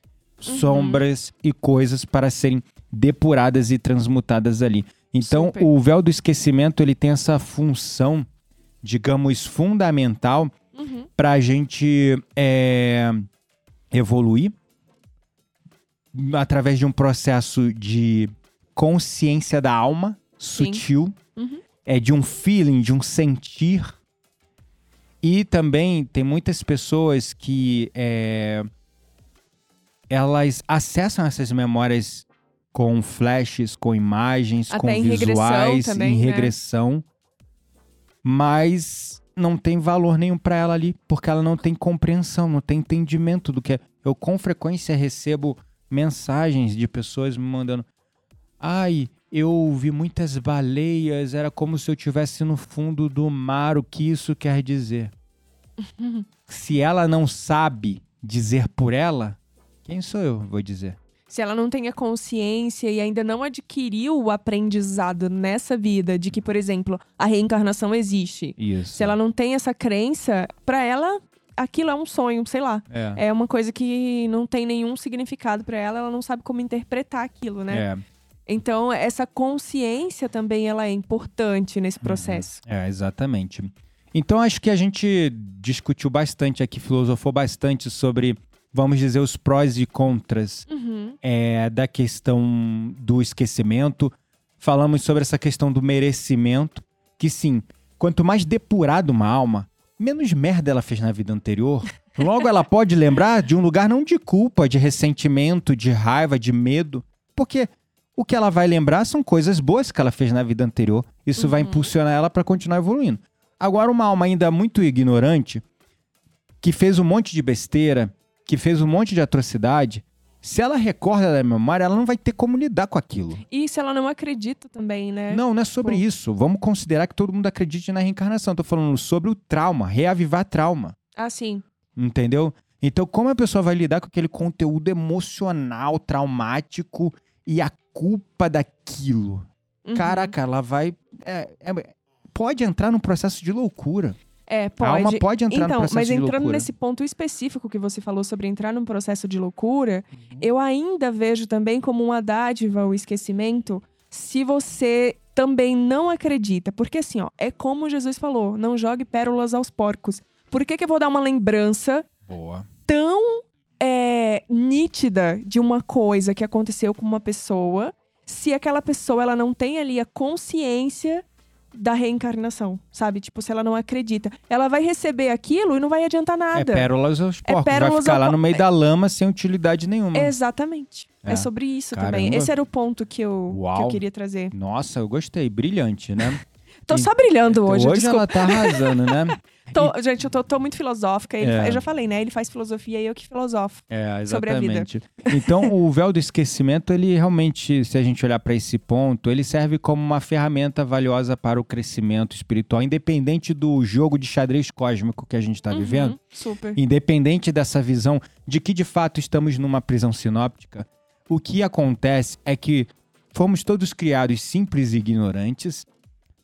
Uhum. sombras e coisas para serem depuradas e transmutadas ali. Então, Super. o véu do esquecimento, ele tem essa função, digamos, fundamental Uhum. para a gente é, evoluir através de um processo de consciência da alma, sutil, Uhum. é de um feeling, de um sentir. E também tem muitas pessoas que é, elas acessam essas memórias com flashes, com imagens, Até com em regressão visuais, também, em né? regressão, mas não tem valor nenhum para ela ali, porque ela não tem compreensão, não tem entendimento do que é. Eu com frequência recebo mensagens de pessoas me mandando: "Ai, eu vi muitas baleias, era como se eu estivesse no fundo do mar, o que isso quer dizer?" Se ela não sabe dizer por ela, quem sou eu, vou dizer? Se ela não tem a consciência e ainda não adquiriu o aprendizado nessa vida de que, por exemplo, a reencarnação existe. Isso. Se ela não tem essa crença, pra ela aquilo é um sonho, sei lá. é. É uma coisa que não tem nenhum significado pra ela, ela não sabe como interpretar aquilo, né? É, Então, essa consciência também ela é importante nesse processo. é, exatamente. Então acho que a gente discutiu bastante aqui, filosofou bastante sobre, vamos dizer, os prós e contras Uhum. é, da questão do esquecimento. Falamos sobre essa questão do merecimento, que sim, quanto mais depurada uma alma, menos merda ela fez na vida anterior. Logo ela pode lembrar de um lugar não de culpa, de ressentimento, de raiva, de medo, porque o que ela vai lembrar são coisas boas que ela fez na vida anterior. Isso vai impulsionar ela para continuar evoluindo. Agora uma alma ainda muito ignorante, que fez um monte de besteira, que fez um monte de atrocidade, se ela recorda da memória, ela não vai ter como lidar com aquilo. E se ela não acredita também, né? Não, não é sobre Bom. isso. Vamos considerar que todo mundo acredite na reencarnação. Tô falando sobre o trauma, reavivar trauma. Ah, sim. Entendeu? Então, como a pessoa vai lidar com aquele conteúdo emocional, traumático e a culpa daquilo? Uhum. Caraca, ela vai. é- é- pode entrar num processo de loucura. É, A pode. alma pode entrar no então, processo mas entrando nesse ponto específico que você falou sobre entrar num processo de loucura, Uhum. eu ainda vejo também como uma dádiva o esquecimento se você também não acredita. Porque assim, ó, é como Jesus falou: não jogue pérolas aos porcos. Por que, que eu vou dar uma lembrança Boa. tão é, nítida de uma coisa que aconteceu com uma pessoa se aquela pessoa ela não tem ali a consciência da reencarnação, sabe? Tipo, se ela não acredita. Ela vai receber aquilo e não vai adiantar É nada. pérolas aos porcos. vai pérolas ficar ao lá no meio da lama sem utilidade nenhuma. Exatamente. É. É. sobre isso Caramba. também. Esse era o ponto que eu, que eu queria trazer. Nossa, eu gostei. Brilhante, né? Tô só brilhando hoje, Hoje desculpa. ela tá arrasando, né? Tô- gente, eu tô, tô muito filosófica. Ele É. fa- Eu já falei, né? Ele faz filosofia e eu que filosofo. É, Sobre a vida. Então, o véu do esquecimento, ele realmente, se a gente olhar para esse ponto, ele serve como uma ferramenta valiosa para o crescimento espiritual, independente do jogo de xadrez cósmico que a gente está Uhum, vivendo, Super. independente dessa visão de que de fato estamos numa prisão sinóptica, o que acontece é que fomos todos criados simples e ignorantes.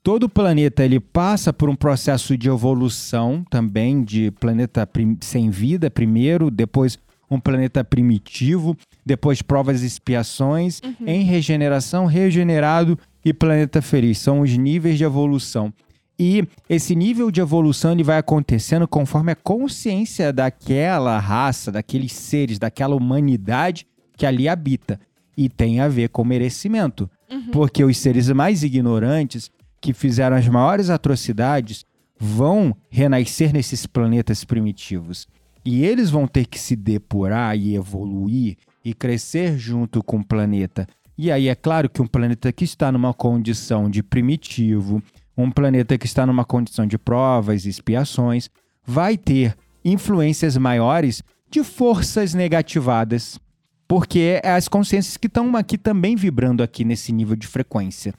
Todo planeta ele passa por um processo de evolução também de planeta sem vida primeiro, depois um planeta primitivo, depois provas e expiações, em regeneração, regenerado e planeta feliz. São os níveis de evolução. E esse nível de evolução ele vai acontecendo conforme a consciência daquela raça, daqueles seres, daquela humanidade que ali habita. E tem a ver com merecimento. Porque os seres mais ignorantes, que fizeram as maiores atrocidades, vão renascer nesses planetas primitivos. E eles vão ter que se depurar e evoluir e crescer junto com o planeta. E aí é claro que um planeta que está numa condição de primitivo, um planeta que está numa condição de provas e expiações, vai ter influências maiores de forças negativadas. Porque é as consciências que estão aqui também vibrando aqui nesse nível de frequência.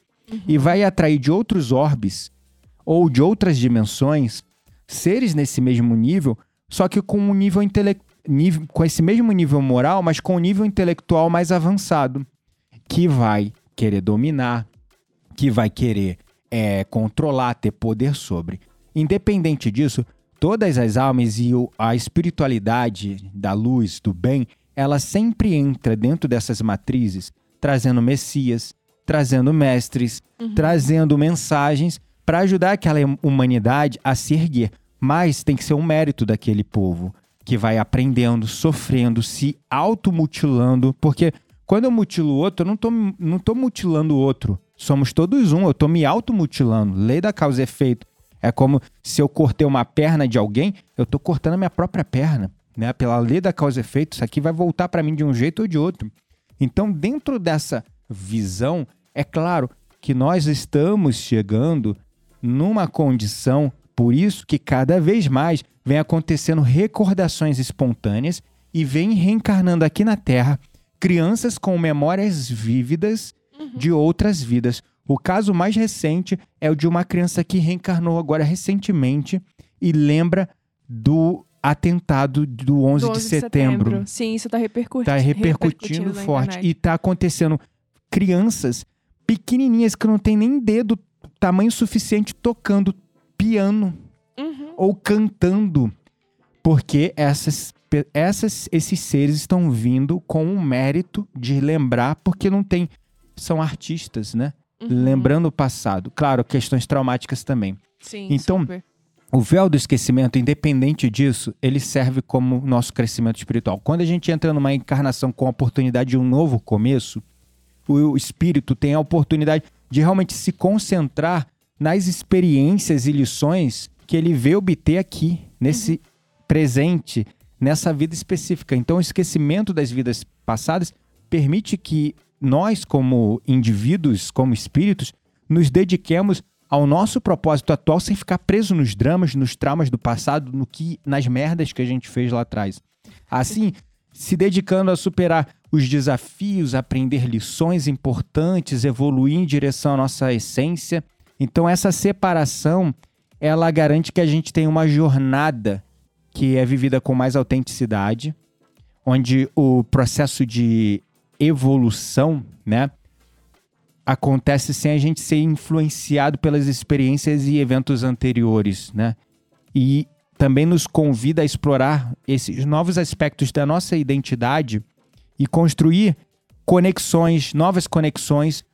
E vai atrair de outros orbes ou de outras dimensões seres nesse mesmo nível, só que com um nível intele... nível- com esse mesmo nível moral, mas com um nível intelectual mais avançado, que vai querer dominar, que vai querer é, controlar, ter poder sobre. Independente disso, todas as almas e a espiritualidade da luz, do bem, ela sempre entra dentro dessas matrizes, trazendo messias, trazendo mestres, trazendo mensagens para ajudar aquela humanidade a se erguer. Mas tem que ser um mérito daquele povo que vai aprendendo, sofrendo, se automutilando, porque quando eu mutilo o outro, eu não tô, não tô mutilando o outro. Somos todos um, eu tô me automutilando. Lei da causa e efeito. É como se eu cortei uma perna de alguém, eu tô cortando a minha própria perna, né? Pela lei da causa e efeito, isso aqui vai voltar para mim de um jeito ou de outro. Então, dentro dessa visão, é claro que nós estamos chegando numa condição, por isso que cada vez mais vem acontecendo recordações espontâneas e vem reencarnando aqui na Terra crianças com memórias vívidas de outras vidas. O caso mais recente é o de uma criança que reencarnou agora recentemente e lembra do atentado do 11, Do de setembro. Sim, isso tá repercutindo. Tá repercutindo na forte. E tá acontecendo crianças pequenininhas que não tem nem dedo tamanho suficiente tocando piano Uhum. ou cantando. Porque essas, essas, esses seres estão vindo com o mérito de lembrar, porque não tem. São artistas, né? Uhum. Lembrando o passado. Claro, questões traumáticas também. Sim, Então, super. O véu do esquecimento, independente disso, ele serve como nosso crescimento espiritual. Quando a gente entra numa encarnação com a oportunidade de um novo começo, o espírito tem a oportunidade de realmente se concentrar nas experiências e lições que ele veio obter aqui, nesse presente, nessa vida específica. Então, o esquecimento das vidas passadas permite que nós, como indivíduos, como espíritos, nos dediquemos ao nosso propósito atual sem ficar preso nos dramas, nos traumas do passado, no que nas merdas que a gente fez lá atrás. Assim, se dedicando a superar os desafios, aprender lições importantes, evoluir em direção à nossa essência. Então essa separação, ela garante que a gente tem uma jornada que é vivida com mais autenticidade, onde o processo de evolução, né, acontece sem a gente ser influenciado pelas experiências e eventos anteriores, né? E também nos convida a explorar esses novos aspectos da nossa identidade e construir conexões, novas conexões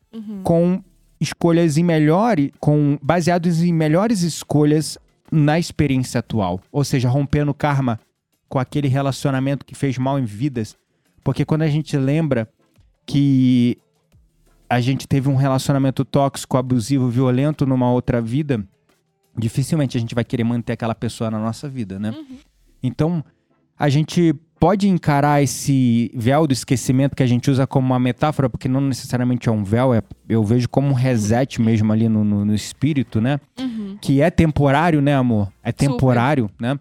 com escolhas em melhores, com baseados em melhores escolhas na experiência atual, ou seja, rompendo o karma com aquele relacionamento que fez mal em vidas, porque quando a gente lembra que a gente teve um relacionamento tóxico, abusivo, violento numa outra vida, dificilmente a gente vai querer manter aquela pessoa na nossa vida, né? Então, a gente pode encarar esse véu do esquecimento que a gente usa como uma metáfora, porque não necessariamente é um véu, é, eu vejo como um reset mesmo ali no, no, no espírito, né? Uhum. Que é temporário, né, amor? É temporário, né?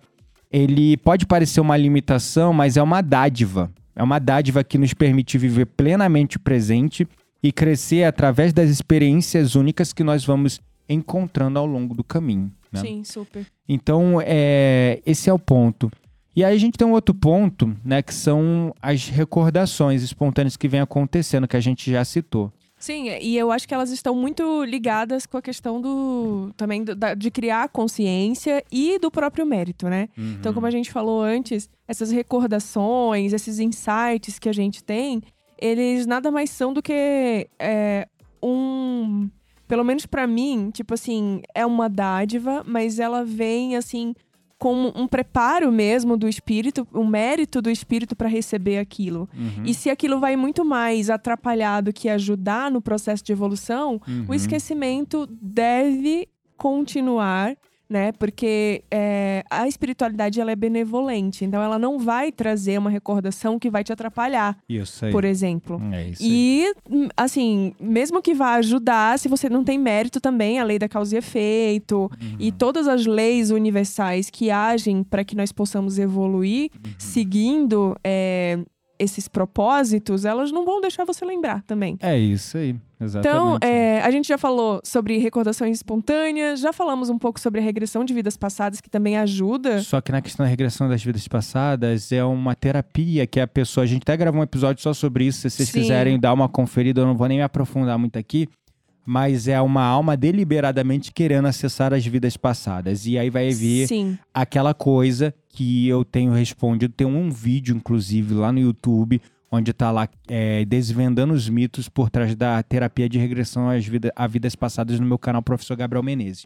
Ele pode parecer uma limitação, mas é uma dádiva. É uma dádiva que nos permite viver plenamente o presente e crescer através das experiências únicas que nós vamos encontrando ao longo do caminho. Né? Sim, super. Então, é, esse é o ponto. E aí a gente tem um outro ponto, né, que são as recordações espontâneas que vem acontecendo, que a gente já citou. Sim, e eu acho que elas estão muito ligadas com a questão do também do- da- de criar consciência e do próprio mérito, né? Então, como a gente falou antes, essas recordações, esses insights que a gente tem, eles nada mais são do que é, um. Pelo menos pra mim, tipo assim, é uma dádiva, mas ela vem assim com um preparo mesmo do espírito, um mérito do espírito pra receber aquilo. Uhum. E se aquilo vai muito mais atrapalhar do que ajudar no processo de evolução, Uhum. o esquecimento deve continuar, né? Porque é, a espiritualidade ela é benevolente, então ela não vai trazer uma recordação que vai te atrapalhar, Isso aí. por exemplo. É isso aí. E, hum, assim, mesmo que vá ajudar, se você não tem mérito também, a lei da causa e efeito Uhum. e todas as leis universais que agem para que nós possamos evoluir Uhum. seguindo é, esses propósitos, elas não vão deixar você lembrar também. É isso aí, exatamente. Então, é, a gente já falou sobre recordações espontâneas, já falamos um pouco sobre a regressão de vidas passadas, que também ajuda. Só que na questão da regressão das vidas passadas, é uma terapia que a pessoa. A gente até gravou um episódio só sobre isso. Se vocês Sim. quiserem dar uma conferida, eu não vou nem me aprofundar muito aqui. Mas é uma alma deliberadamente querendo acessar as vidas passadas. E aí vai vir Sim, aquela coisa que eu tenho respondido. Tem um vídeo, inclusive, lá no YouTube, onde tá lá é, desvendando os mitos por trás da terapia de regressão às vida, a vidas passadas no meu canal Professor Gabriel Menezes.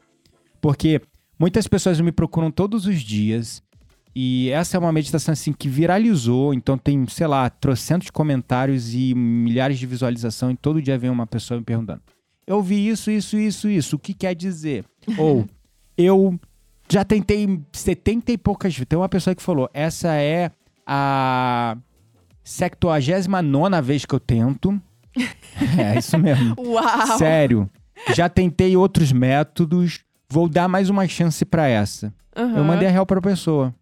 Porque muitas pessoas me procuram todos os dias e essa é uma meditação assim que viralizou, então tem, sei lá, trocentos comentários e milhares de visualização e todo dia vem uma pessoa me perguntando: "Eu vi isso, isso, isso, isso, o que quer dizer?" Ou eu já tentei 70 e poucas vezes. Tem uma pessoa que falou: essa é a 79 vez que eu tento. é isso mesmo. Uau! Sério. Já tentei outros métodos. Vou dar mais uma chance pra essa. Eu Aham. mandei a real pra pessoa.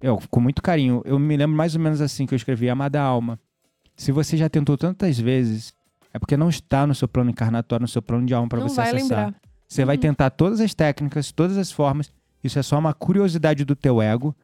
Eu, com muito carinho. Eu me lembro mais ou menos assim que eu escrevi: Amada alma. Se você já tentou tantas vezes, é porque não está no seu plano encarnatório, no seu plano de alma Não você vai acessar. lembrar. Você vai Uhum. tentar todas as técnicas, todas as formas. Isso é só uma curiosidade do teu ego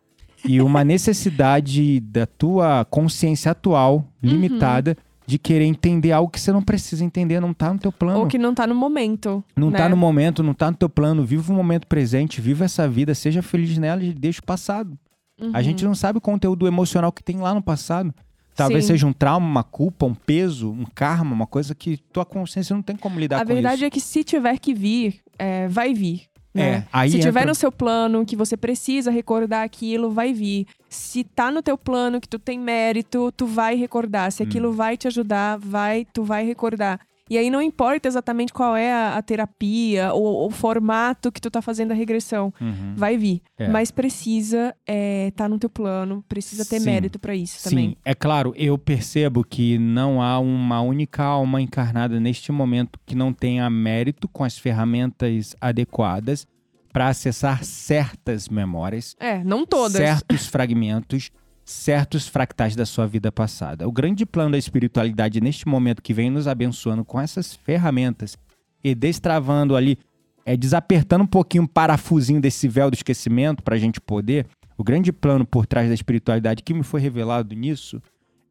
e uma necessidade da tua consciência atual, Uhum. limitada, de querer entender algo que você não precisa entender, não tá no teu plano. Ou que não tá no momento. Não né? tá no momento, não tá no teu plano. Viva o momento presente, viva essa vida, seja feliz nela e deixa o passado. A Uhum. gente não sabe o conteúdo emocional que tem lá no passado. Talvez Sim. seja um trauma, uma culpa, um peso, um karma, uma coisa que tua consciência não tem como lidar A com verdade isso. é que se tiver que vir, é, vai vir. Né? É, se tiver entra- no seu plano que você precisa recordar aquilo, vai vir. Se tá no teu plano que tu tem mérito, tu vai recordar. Se Hum. aquilo vai te ajudar, vai, tu vai recordar. E aí não importa exatamente qual é a, a terapia ou o formato que tu tá fazendo a regressão, Uhum. vai vir. É. Mas precisa é, tá no teu plano, precisa ter Sim. mérito pra isso também. Sim, é claro, eu percebo que não há uma única alma encarnada neste momento que não tenha mérito com as ferramentas adequadas para acessar certas memórias, É, não todas. certos fragmentos, certos fractais da sua vida passada. O grande plano da espiritualidade neste momento que vem nos abençoando com essas ferramentas e destravando ali, é desapertando um pouquinho o parafusinho desse véu do esquecimento para a gente poder. O grande plano por trás da espiritualidade que me foi revelado nisso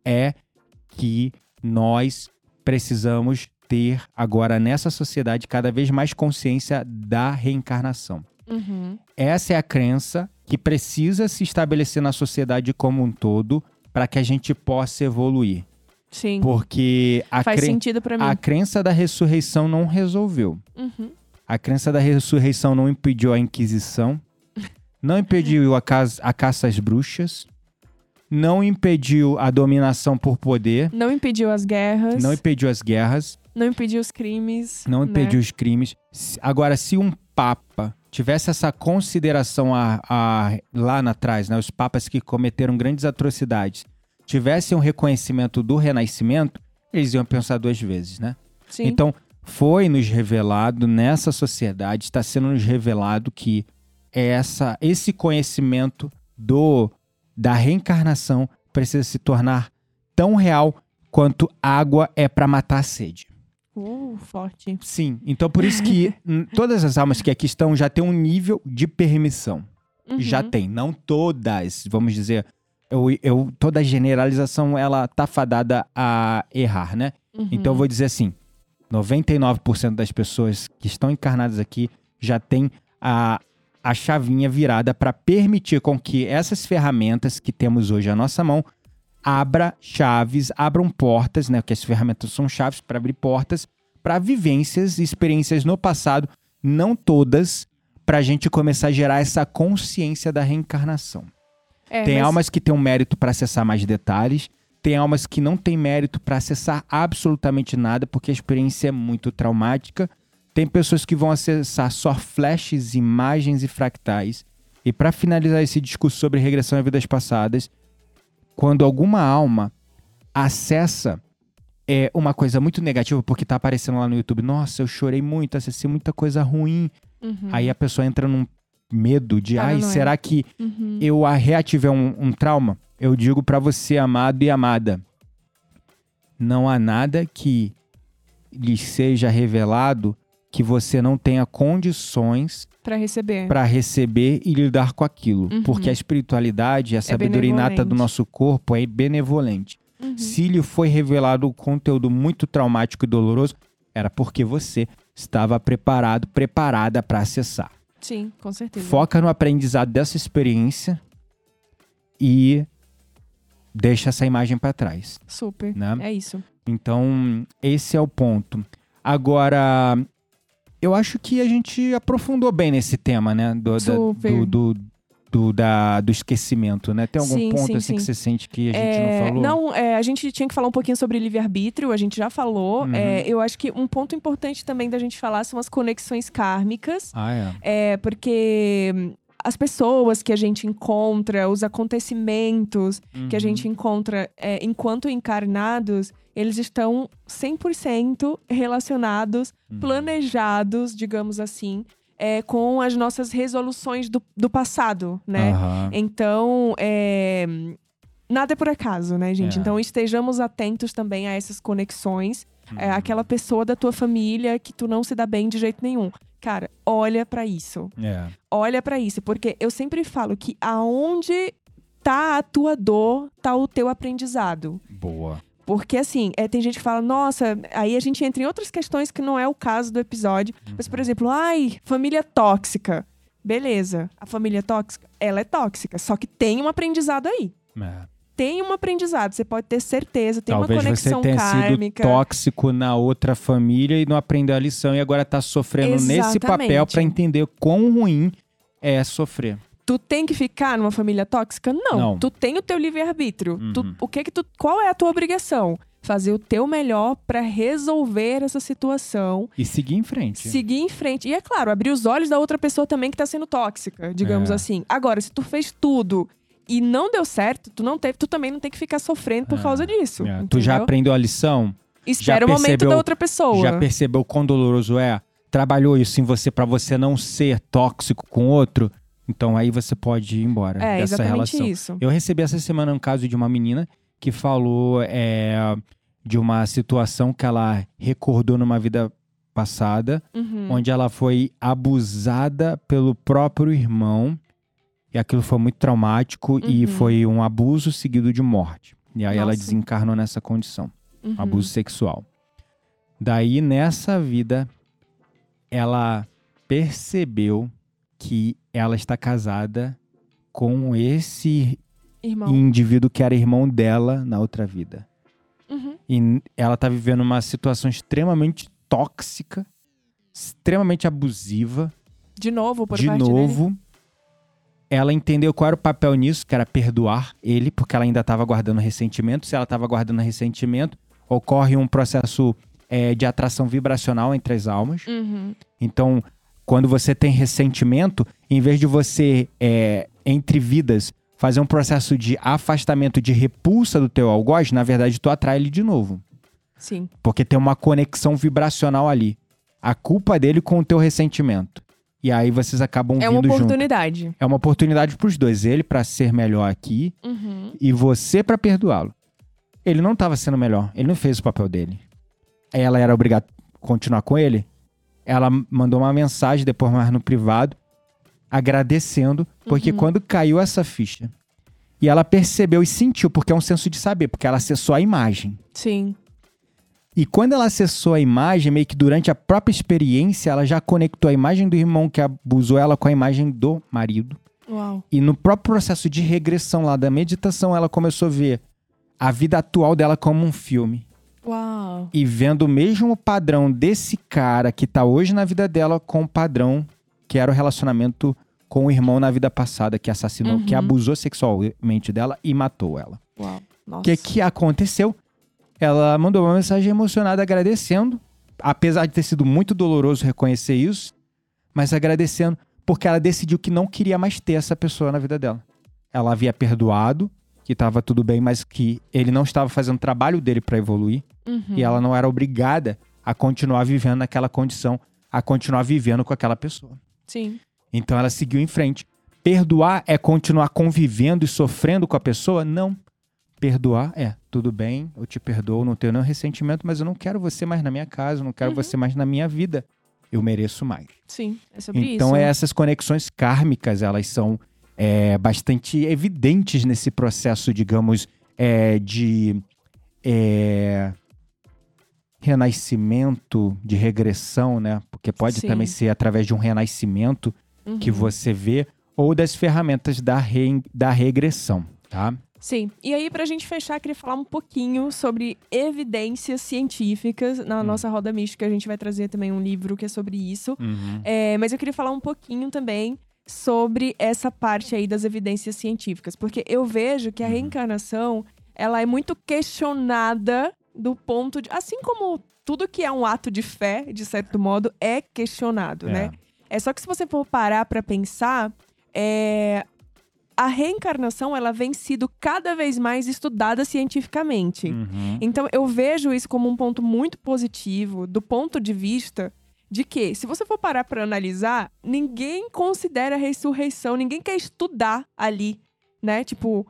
é que nós precisamos ter agora nessa sociedade cada vez mais consciência da reencarnação. Uhum. Essa é a crença que precisa se estabelecer na sociedade como um todo para que a gente possa evoluir. Sim. Porque a, Faz cre- sentido pra mim. a crença da ressurreição não resolveu. Uhum. A crença da ressurreição não impediu a Inquisição, não impediu a, cas- a caça às bruxas, não impediu a dominação por poder, Não impediu as guerras. não impediu as guerras, não impediu os crimes. não né? impediu os crimes. Agora, se um papa tivesse essa consideração a, a- lá na trás, né, os papas que cometeram grandes atrocidades, tivessem um reconhecimento do renascimento, eles iam pensar duas vezes, né? Sim. Então, foi nos revelado nessa sociedade, está sendo nos revelado que essa, esse conhecimento do da reencarnação precisa se tornar tão real quanto água é para matar a sede. Uh, forte. Sim, então por isso que todas as almas que aqui estão já têm um nível de permissão. Uhum. Já tem, não todas, vamos dizer, eu, eu, toda generalização ela tá fadada a errar, né? Uhum. Então eu vou dizer assim: 99% das pessoas que estão encarnadas aqui já tem a, a chavinha virada para permitir com que essas ferramentas que temos hoje à nossa mão abra chaves, abram portas, né? Que as ferramentas são chaves para abrir portas para vivências e experiências no passado, não todas, para a gente começar a gerar essa consciência da reencarnação. É, Tem mas- almas que têm um mérito para acessar mais detalhes, tem almas que não têm mérito para acessar absolutamente nada, porque a experiência é muito traumática. Tem pessoas que vão acessar só flashes, imagens e fractais. E para finalizar esse discurso sobre regressão a vidas passadas, quando alguma alma acessa é uma coisa muito negativa, porque tá aparecendo lá no YouTube, nossa, eu chorei muito, acessei muita coisa ruim. Uhum. Aí a pessoa entra num medo de, ai, Paranoia. será que Uhum. eu a reativei um, um trauma, eu digo pra você, amado e amada, não há nada que lhe seja revelado que você não tenha condições Pra receber. para receber e lidar com aquilo, Uhum. porque a espiritualidade, a sabedoria inata do nosso corpo é benevolente. Uhum. Se lhe foi revelado um conteúdo muito traumático e doloroso, era porque você estava preparado, preparada para acessar. Sim, com certeza. Foca no aprendizado dessa experiência e deixa essa imagem para trás, Super. né? É isso. Então, esse é o ponto. Agora, eu acho que a gente aprofundou bem nesse tema, né? Do, da- do, do, do, da- do esquecimento, né? Tem algum Sim, ponto sim, assim que sim. você sente que a gente É, não falou? não, é, a gente tinha que falar um pouquinho sobre livre-arbítrio, a gente já falou. Uhum. É, eu acho que um ponto importante também da gente falar são as conexões kármicas. Ah, é. É, porque as pessoas que a gente encontra, os acontecimentos que a Uhum. gente encontra é, enquanto encarnados, eles estão 100% relacionados, Uhum. planejados, digamos assim, é, com as nossas resoluções do, do passado, né? Aham. Então, é, nada é por acaso, né, gente? É. Então, estejamos atentos também a essas conexões. Uhum. É, aquela pessoa da tua família que tu não se dá bem de jeito nenhum. Cara, olha pra isso. É. Olha pra isso, porque eu sempre falo que aonde tá a tua dor, tá o teu aprendizado. Boa. Porque, assim, é, tem gente que fala, nossa, aí a gente entra em outras questões que não é o caso do episódio. Mas, por exemplo, ai, família tóxica. Beleza, a família tóxica, ela é tóxica, só que tem um aprendizado aí. É. Tem um aprendizado, você pode ter certeza, tem Talvez uma conexão você tenha kármica. sido tóxico na outra família e não aprendeu a lição e agora tá sofrendo nesse papel Exatamente. pra entender quão ruim é sofrer. Tu tem que ficar numa família tóxica? Não. Não. Tu tem o teu livre-arbítrio. Uhum. O que que tu, qual é a tua obrigação? Fazer o teu melhor pra resolver essa situação, E seguir em frente. seguir em frente. E é claro, abrir os olhos da outra pessoa também que tá sendo tóxica, digamos É. assim. Agora, se tu fez tudo e não deu certo, tu não teve, tu também não tem que ficar sofrendo por É. causa disso. É. Tu já aprendeu a lição? Espera o momento da outra pessoa. Já percebeu quão doloroso é? Trabalhou isso em você pra você não ser tóxico com outro? Então aí você pode ir embora é, dessa relação. isso. Eu recebi essa semana um caso de uma menina que falou é, de uma situação que ela recordou numa vida passada, Uhum. onde ela foi abusada pelo próprio irmão. E aquilo foi muito traumático e Uhum. foi um abuso seguido de morte. E aí ela Nossa. desencarnou nessa condição, Uhum. abuso sexual. Daí nessa vida ela percebeu que ela está casada com esse Irmão. indivíduo que era irmão dela na outra vida. Uhum. E ela tá vivendo uma situação extremamente tóxica, extremamente abusiva. De novo, por de parte dele. Ela entendeu qual era o papel nisso, que era perdoar ele, porque ela ainda estava guardando ressentimento. Se ela estava guardando ressentimento, ocorre um processo é, de atração vibracional entre as almas. Uhum. Então, quando você tem ressentimento, em vez de você, é, entre vidas, fazer um processo de afastamento, de repulsa do teu algoz, na verdade, tu atrai ele de novo. Sim. Porque tem uma conexão vibracional ali. A culpa dele com o teu ressentimento. E aí vocês acabam É uma vindo junto. oportunidade. É uma oportunidade pros dois. Ele pra ser melhor aqui Uhum. e você pra perdoá-lo. Ele não tava sendo melhor. Ele não fez o papel dele. Ela era obrigada a continuar com ele. Ela mandou uma mensagem depois mais no privado, agradecendo, porque Uhum. quando caiu essa ficha e ela percebeu e sentiu, porque é um senso de saber, porque ela acessou a imagem. Sim. E quando ela acessou a imagem, meio que durante a própria experiência, ela já conectou a imagem do irmão que abusou ela com a imagem do marido. Uau. E no próprio processo de regressão lá da meditação, ela começou a ver a vida atual dela como um filme. Uau. E vendo o mesmo padrão desse cara que tá hoje na vida dela com o padrão que era o relacionamento com o irmão na vida passada, que assassinou, Uhum. que abusou sexualmente dela e matou ela. O que, que aconteceu? Ela mandou uma mensagem emocionada agradecendo, apesar de ter sido muito doloroso reconhecer isso, mas agradecendo porque ela decidiu que não queria mais ter essa pessoa na vida dela. Ela havia perdoado, que estava tudo bem, mas que ele não estava fazendo o trabalho dele para evoluir Uhum. e ela não era obrigada a continuar vivendo naquela condição, a continuar vivendo com aquela pessoa. Sim. Então ela seguiu em frente. Perdoar é continuar convivendo e sofrendo com a pessoa? Não. Perdoar é, tudo bem, eu te perdoo, não tenho nenhum ressentimento, mas eu não quero você mais na minha casa, eu não quero você mais na minha vida. Eu mereço mais. Sim. É sobre então isso. é essas conexões kármicas, elas são é, bastante evidentes nesse processo, digamos, é, de é, renascimento, de regressão, né? Porque pode Sim. também ser através de um renascimento Uhum. que você vê, ou das ferramentas da, re, da regressão, tá? Sim. E aí, pra gente fechar, queria falar um pouquinho sobre evidências científicas. Na Hum. nossa roda mística, a gente vai trazer também um livro que é sobre isso. É, mas eu queria falar um pouquinho também sobre essa parte aí das evidências científicas. Porque eu vejo que a Uhum. reencarnação, ela é muito questionada do ponto de... Assim como tudo que é um ato de fé, de certo modo, é questionado, É. né? É só que se você for parar pra pensar, é, a reencarnação ela vem sido cada vez mais estudada cientificamente. Uhum. Então eu vejo isso como um ponto muito positivo do ponto de vista de que, se você for parar para analisar, ninguém considera a ressurreição, ninguém quer estudar ali, né? Tipo,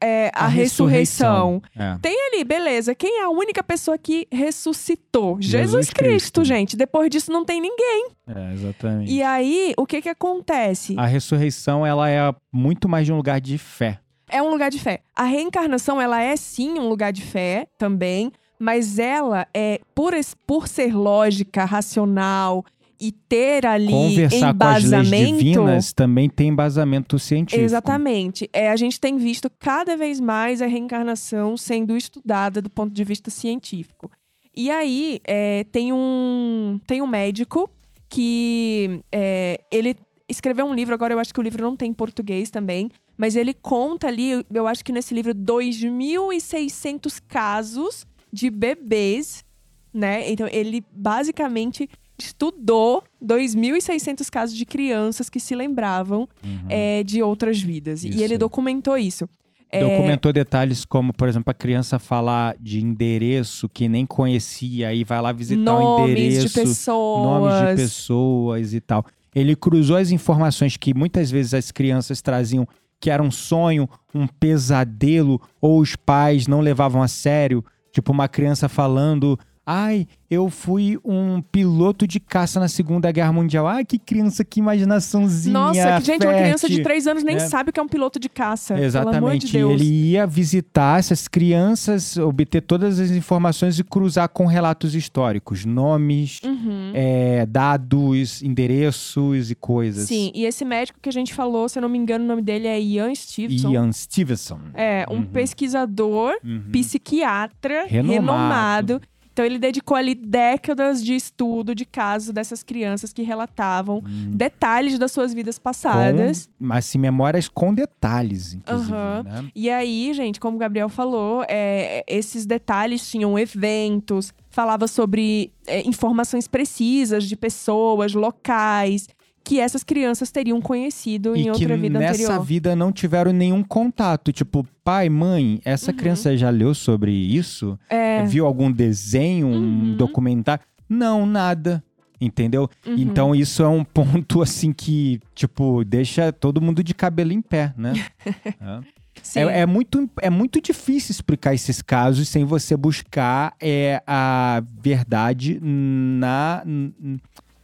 é, a, ressurreição. É. Tem ali, beleza. Quem é a única pessoa que ressuscitou? Jesus, Jesus Cristo, Cristo. gente. Depois disso não tem ninguém. É, exatamente. E aí, o que que acontece? A ressurreição, ela é muito mais de um lugar de fé. É um lugar de fé. A reencarnação, ela é sim um lugar de fé também, mas ela é, por, por ser lógica, racional e ter ali Conversar com as leis embasamento. divinas também tem embasamento científico. Exatamente. É, a gente tem visto cada vez mais a reencarnação sendo estudada do ponto de vista científico. E aí, é, tem, um, tem um médico que é, ele escreveu um livro, agora eu acho que o livro não tem em português também, mas ele conta ali, eu acho que nesse livro, 2.600 casos de bebês, né? Então, ele basicamente estudou 2.600 casos de crianças que se lembravam Uhum. é, de outras vidas. Isso. E ele documentou isso. É, Documentou detalhes como, por exemplo, a criança falar de endereço que nem conhecia e vai lá visitar o nomes endereço, de pessoas. nomes de pessoas e tal. Ele cruzou as informações que muitas vezes as crianças traziam que era um sonho, um pesadelo, ou os pais não levavam a sério. Tipo, uma criança falando Ai, eu fui um piloto de caça na Segunda Guerra Mundial. Ai, que criança, que imaginaçãozinha. Nossa, que, gente, uma criança de três anos nem né? sabe o que é um piloto de caça. Exatamente. de. Ele ia visitar essas crianças, obter todas as informações e cruzar com relatos históricos, nomes, Uhum. é, dados, endereços e coisas. Sim, e esse médico que a gente falou, se eu não me engano, o nome dele é Ian Stevenson. Ian Stevenson. É, um Uhum. pesquisador, Uhum. psiquiatra, Renomado. renomado. Então ele dedicou ali décadas de estudo de casos dessas crianças que relatavam Hum. detalhes das suas vidas passadas. Com, mas assim, memórias com detalhes, inclusive. Aham. né? E aí, gente, como o Gabriel falou, é, esses detalhes tinham eventos, falava sobre é, informações precisas de pessoas, locais, que essas crianças teriam conhecido E em outra vida nessa anterior. vida não tiveram nenhum contato. Tipo, pai, mãe, essa Uhum. criança já leu sobre isso? É, Viu algum desenho, um Uhum. documentário? Não, nada. Entendeu? uhum. Então isso é um ponto assim que, tipo, deixa todo mundo de cabelo em pé, né? É. É, é muito, é muito difícil explicar esses casos sem você buscar é, a verdade na,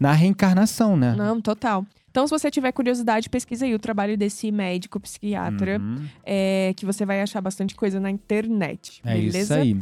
na reencarnação, né? Não, total. Então, se você tiver curiosidade, pesquisa aí o trabalho desse médico psiquiatra, Uhum. é, que você vai achar bastante coisa na internet. É beleza? isso aí.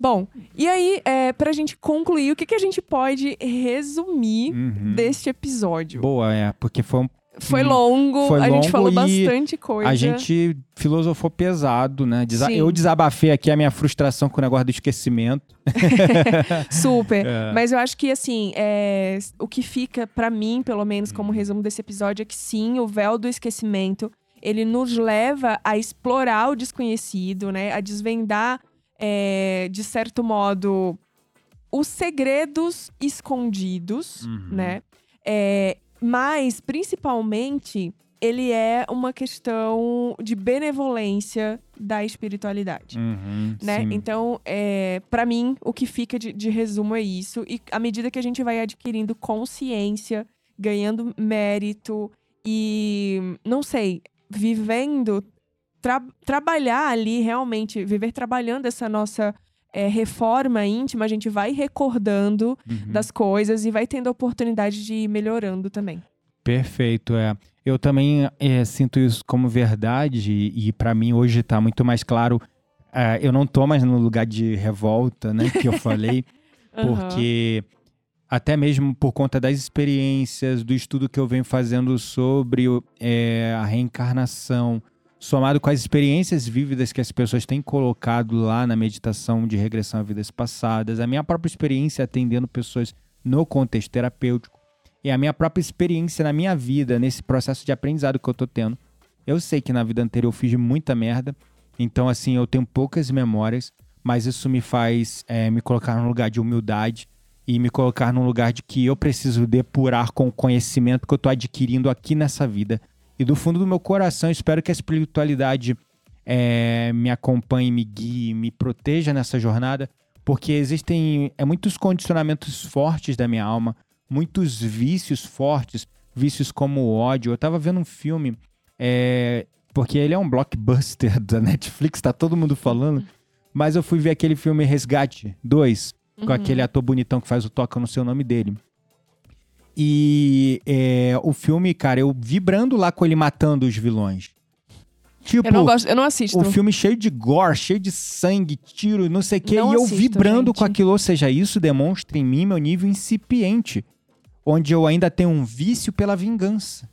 Bom, e aí, é, pra gente concluir, o que, que a gente pode resumir Uhum. deste episódio? Boa, é, porque foi um Foi Hum, longo, foi a gente longo falou e bastante coisa. A gente filosofou pesado, né? Desa- Sim. eu desabafei aqui a minha frustração com o negócio do esquecimento. Super. É. Mas eu acho que, assim, é, o que fica pra mim, pelo menos, como resumo desse episódio, é que sim, o véu do esquecimento, ele nos leva a explorar o desconhecido, né? A desvendar, é, de certo modo, os segredos escondidos, Uhum. né? É, mas, principalmente, ele é uma questão de benevolência da espiritualidade Uhum, né? sim. Então, é, para mim, o que fica de, de resumo é isso. E à medida que a gente vai adquirindo consciência, ganhando mérito e, não sei, vivendo, tra- trabalhar ali realmente, viver trabalhando essa nossa é, reforma íntima, a gente vai recordando Uhum. das coisas e vai tendo a oportunidade de ir melhorando também. Perfeito, é. Eu também é, sinto isso como verdade e para mim hoje tá muito mais claro. é, eu não tô mais no lugar de revolta, né, que eu falei, Aham. porque até mesmo por conta das experiências, do estudo que eu venho fazendo sobre é, a reencarnação, somado com as experiências vívidas que as pessoas têm colocado lá na meditação de regressão a vidas passadas, a minha própria experiência atendendo pessoas no contexto terapêutico e a minha própria experiência na minha vida, nesse processo de aprendizado que eu tô tendo. Eu sei que na vida anterior eu fiz muita merda, então assim, eu tenho poucas memórias, mas isso me faz é, me colocar num lugar de humildade e me colocar num lugar de que eu preciso depurar com o conhecimento que eu tô adquirindo aqui nessa vida. E do fundo do meu coração, espero que a espiritualidade é, me acompanhe, me guie, me proteja nessa jornada, porque existem é, muitos condicionamentos fortes da minha alma, muitos vícios fortes, vícios como o ódio. Eu tava vendo um filme, é, porque ele é um blockbuster da Netflix, tá todo mundo falando, mas eu fui ver aquele filme Resgate 2, com Uhum. aquele ator bonitão que faz o toque, eu não sei o nome dele. E é, o filme, cara, eu vibrando lá com ele matando os vilões. Tipo, Eu não gosto, eu não assisto. o filme cheio de gore, cheio de sangue, tiro, não sei o quê. Não e eu assisto, vibrando gente. com aquilo. Ou seja, isso demonstra em mim meu nível incipiente. Onde eu ainda tenho um vício pela vingança.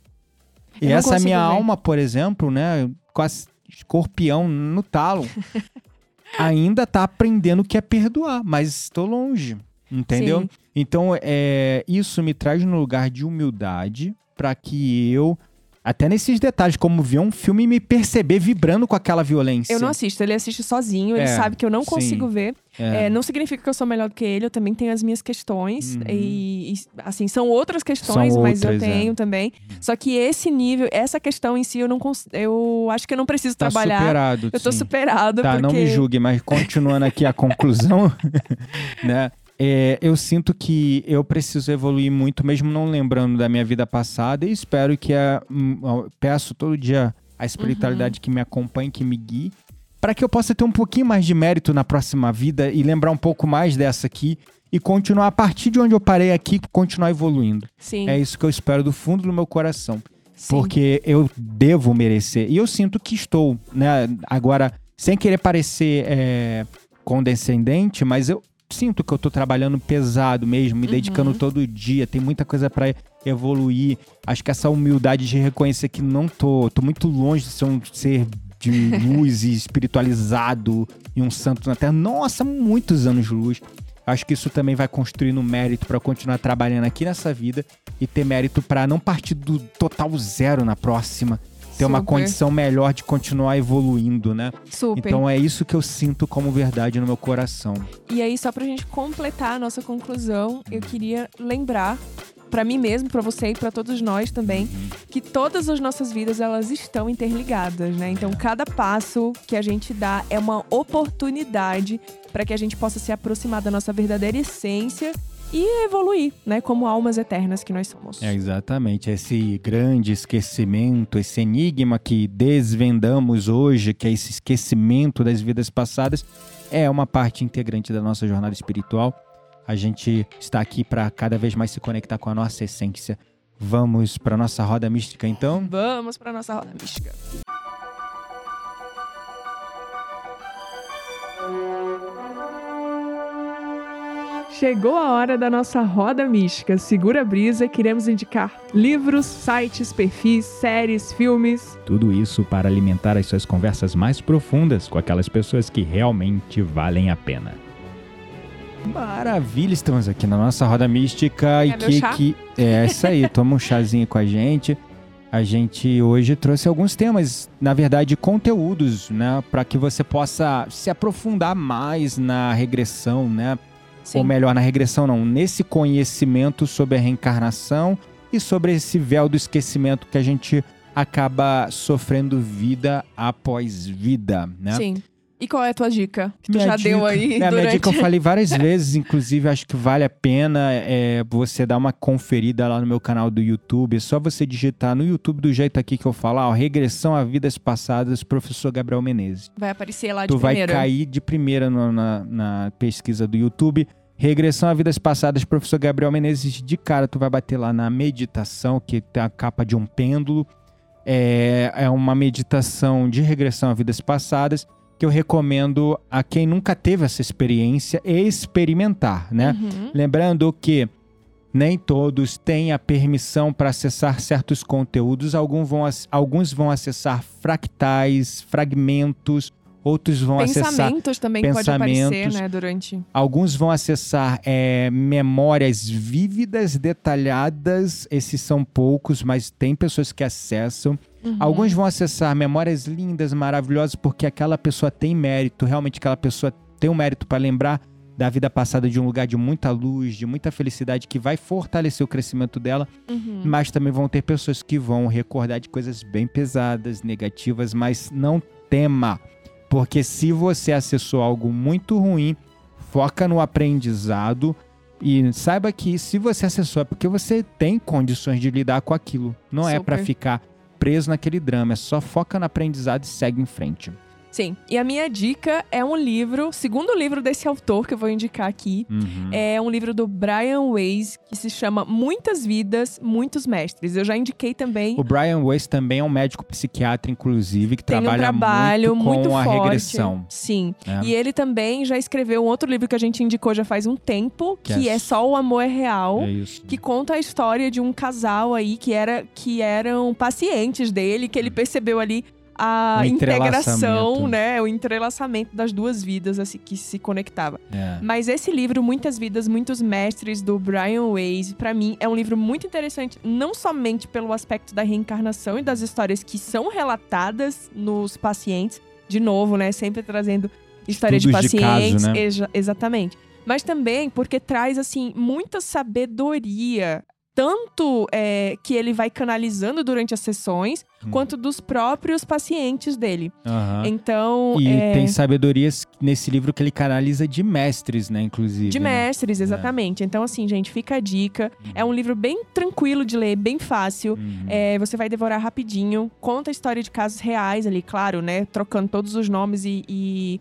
E Eu não essa minha ver. alma, por exemplo, né? Com a escorpião no talo. ainda tá aprendendo o que é perdoar. Mas estou longe. Entendeu? Sim. Então, é, isso me traz no lugar de humildade para que eu, até nesses detalhes, como ver um filme e me perceber vibrando com aquela violência. Eu não assisto, ele assiste sozinho, ele É, sabe que eu não sim. consigo ver. É. É, não significa que eu sou melhor do que ele, eu também tenho as minhas questões. Uhum. E, e, assim, são outras questões, São mas eu outras, é. tenho também. Só que esse nível, essa questão em si, eu não eu acho que eu não preciso tá trabalhar. superado. eu tô sim. superado, Tá, porque. não me julgue, mas continuando aqui a conclusão, né? É, eu sinto que eu preciso evoluir muito, mesmo não lembrando da minha vida passada, e espero que a, hum, peço todo dia a espiritualidade Uhum. que me acompanhe, que me guie, para que eu possa ter um pouquinho mais de mérito na próxima vida e lembrar um pouco mais dessa aqui e continuar a partir de onde eu parei aqui, continuar evoluindo. Sim. É isso que eu espero do fundo do meu coração, sim. porque eu devo merecer e eu sinto que estou, né? Agora, sem querer parecer é, condescendente, mas eu sinto que eu tô trabalhando pesado mesmo, me dedicando Uhum. todo dia, tem muita coisa para evoluir. Acho que essa humildade de reconhecer que não tô, tô muito longe de ser um ser de luz e espiritualizado e um santo na Terra. Nossa, muitos anos de luz. Acho que isso também vai construindo mérito para continuar trabalhando aqui nessa vida e ter mérito para não partir do total zero na próxima. Ter uma condição melhor de continuar evoluindo, né? Super. Então é isso que eu sinto como verdade no meu coração. E aí, só pra gente completar a nossa conclusão, eu queria lembrar pra mim mesmo, pra você e pra todos nós também, que todas as nossas vidas elas estão interligadas, né? Então, cada passo que a gente dá é uma oportunidade para que a gente possa se aproximar da nossa verdadeira essência e evoluir, né, como almas eternas que nós somos. É exatamente esse grande esquecimento, esse enigma que desvendamos hoje, que é esse esquecimento das vidas passadas, é uma parte integrante da nossa jornada espiritual. A gente está aqui para cada vez mais se conectar com a nossa essência. Vamos para nossa roda mística então? Vamos pra nossa roda mística. Chegou a hora da nossa roda mística. Segura a brisa, queremos indicar livros, sites, perfis, séries, filmes. Tudo isso para alimentar as suas conversas mais profundas com aquelas pessoas que realmente valem a pena. Maravilha, estamos aqui na nossa roda mística e que, que é isso aí, toma um chazinho com a gente. A gente hoje trouxe alguns temas, na verdade, conteúdos, né, para que você possa se aprofundar mais na regressão, né? Ou melhor, na regressão não, nesse conhecimento sobre a reencarnação e sobre esse véu do esquecimento que a gente acaba sofrendo vida após vida, né? Sim. E qual é a tua dica? Que tu Minha já deu dica- aí É, a minha durante... dica eu falei várias vezes, inclusive acho que vale a pena é, você dar uma conferida lá no meu canal do YouTube. É só você digitar no YouTube do jeito aqui que eu falo, ó, Regressão a Vidas Passadas, professor Gabriel Menezes. Vai aparecer lá de tu vai primeira. cair de primeira no- na, na pesquisa do YouTube. Regressão a Vidas Passadas, professor Gabriel Menezes. De cara, tu vai bater lá na meditação, que tem a capa de um pêndulo. É, é uma meditação de regressão a vidas passadas que eu recomendo a quem nunca teve essa experiência experimentar, né? Uhum. Lembrando que nem todos têm a permissão para acessar certos conteúdos. Alguns vão, alguns vão acessar fractais, fragmentos, outros vão acessar Pensamentos também pode aparecer, pensamentos. né, durante... Alguns vão acessar é, memórias vívidas, detalhadas. Esses são poucos, mas tem pessoas que acessam. Uhum. Alguns vão acessar memórias lindas, maravilhosas, porque aquela pessoa tem mérito. Realmente, aquela pessoa tem um mérito para lembrar da vida passada de um lugar de muita luz, de muita felicidade, que vai fortalecer o crescimento dela. Uhum. Mas também vão ter pessoas que vão recordar de coisas bem pesadas, negativas, mas não tema. Porque se você acessou algo muito ruim, foca no aprendizado e saiba que se você acessou é porque você tem condições de lidar com aquilo. Não é Super. ficar preso naquele drama, é só foca no aprendizado e segue em frente. Sim. E a minha dica é um livro, segundo livro desse autor que eu vou indicar aqui. Uhum. É um livro do Brian Weiss que se chama Muitas Vidas, Muitos Mestres. Eu já indiquei também. O Brian Weiss também é um médico psiquiatra, inclusive, que Tem um trabalha trabalho muito com muito a forte. regressão. Sim. né? E ele também já escreveu um outro livro que a gente indicou já faz um tempo, Que que, é é Só o Amor é Real. É isso. Que conta a história de um casal aí que, era, que eram pacientes dele, que ele percebeu ali a integração, né? O entrelaçamento das duas vidas assim, que se conectava. É. Mas esse livro, Muitas Vidas, Muitos Mestres, do Brian Weiss, pra mim é um livro muito interessante, não somente pelo aspecto da reencarnação e das histórias que são relatadas nos pacientes, de novo, né? Sempre trazendo história de Estudos de pacientes. caso, né? exa- exatamente. Mas também porque traz, assim, muita sabedoria tanto é, que ele vai canalizando durante as sessões, Hum. quanto dos próprios pacientes dele. Aham. Então, E é, tem sabedorias nesse livro que ele canaliza de mestres, né, inclusive. de né? mestres, exatamente. Então, assim, gente, fica a dica. É um livro bem tranquilo de ler, bem fácil. Uhum. É, você vai devorar rapidinho. Conta a história de casos reais ali, claro, né? Trocando todos os nomes e, e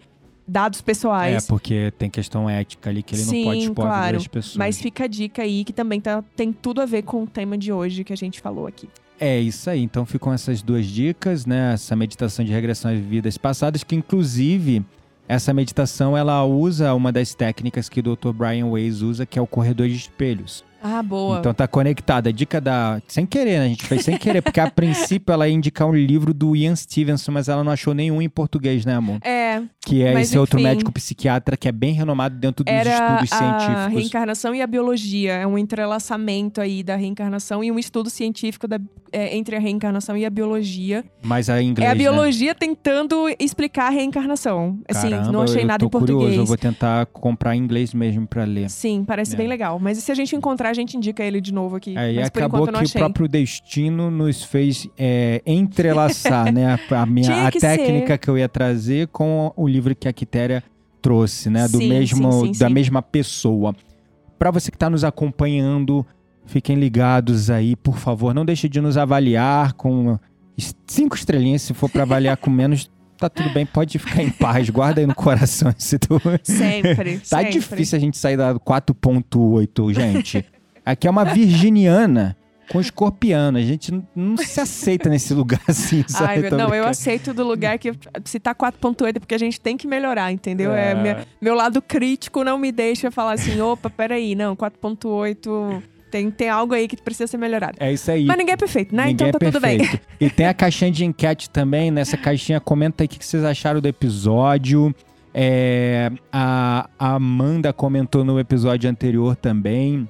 dados É, pessoais. porque tem questão ética ali que ele Sim, não pode expor claro. das pessoas. Mas fica a dica aí que também tá, tem tudo a ver com o tema de hoje que a gente falou aqui. É isso aí. Então ficam essas duas dicas, né? Essa meditação de regressão às vidas passadas, que inclusive essa meditação ela usa uma das técnicas que o Dr. Brian Weiss usa, que é o corredor de espelhos. Ah, boa. Então tá conectada. A dica da. Sem querer, né? A gente fez sem querer, porque a princípio ela ia indicar um livro do Ian Stevenson, mas ela não achou nenhum em português, né, amor? é, Que é Mas, esse outro enfim. médico psiquiatra que é bem renomado dentro dos era estudos a científicos. reencarnação e a biologia. É um entrelaçamento aí da reencarnação e um estudo científico da- é, entre a reencarnação e a biologia. Mas a inglês. é a né? biologia tentando explicar a reencarnação. Assim, Caramba, não achei eu nada tô em português. Curioso, eu vou tentar comprar em inglês mesmo pra ler. Sim, parece É. bem legal. Mas se a gente encontrar, a gente indica ele de novo aqui. Mas por acabou que não o achei. próprio destino nos fez é, entrelaçar, né? A, minha, Tinha a técnica que eu ia trazer com o livro que a Quitéria trouxe, né? Do Sim, mesmo, sim, sim, da mesma pessoa. Pra você que tá nos acompanhando, fiquem ligados aí, por favor. Não deixe de nos avaliar com cinco estrelinhas. Se for pra avaliar com menos, tá tudo bem. Pode ficar em paz. Guarda aí no coração esse tu. Sempre. Tá sempre. difícil a gente sair da 4.8, gente. Aqui é uma virginiana com escorpiano. A gente não, não se aceita nesse lugar assim, sabe? Ai, meu- não, eu aceito do lugar que se tá 4.8 é porque a gente tem que melhorar, entendeu? É. É. meu, meu lado crítico não me deixa falar assim, opa, peraí, não, 4.8 tem, tem algo aí que precisa ser melhorado. É isso aí. Mas ninguém é perfeito, né? Ninguém então tá é tudo bem. E tem a caixinha de enquete também. Nessa caixinha, comenta aí o que que vocês acharam do episódio. É, a a Amanda comentou no episódio anterior também.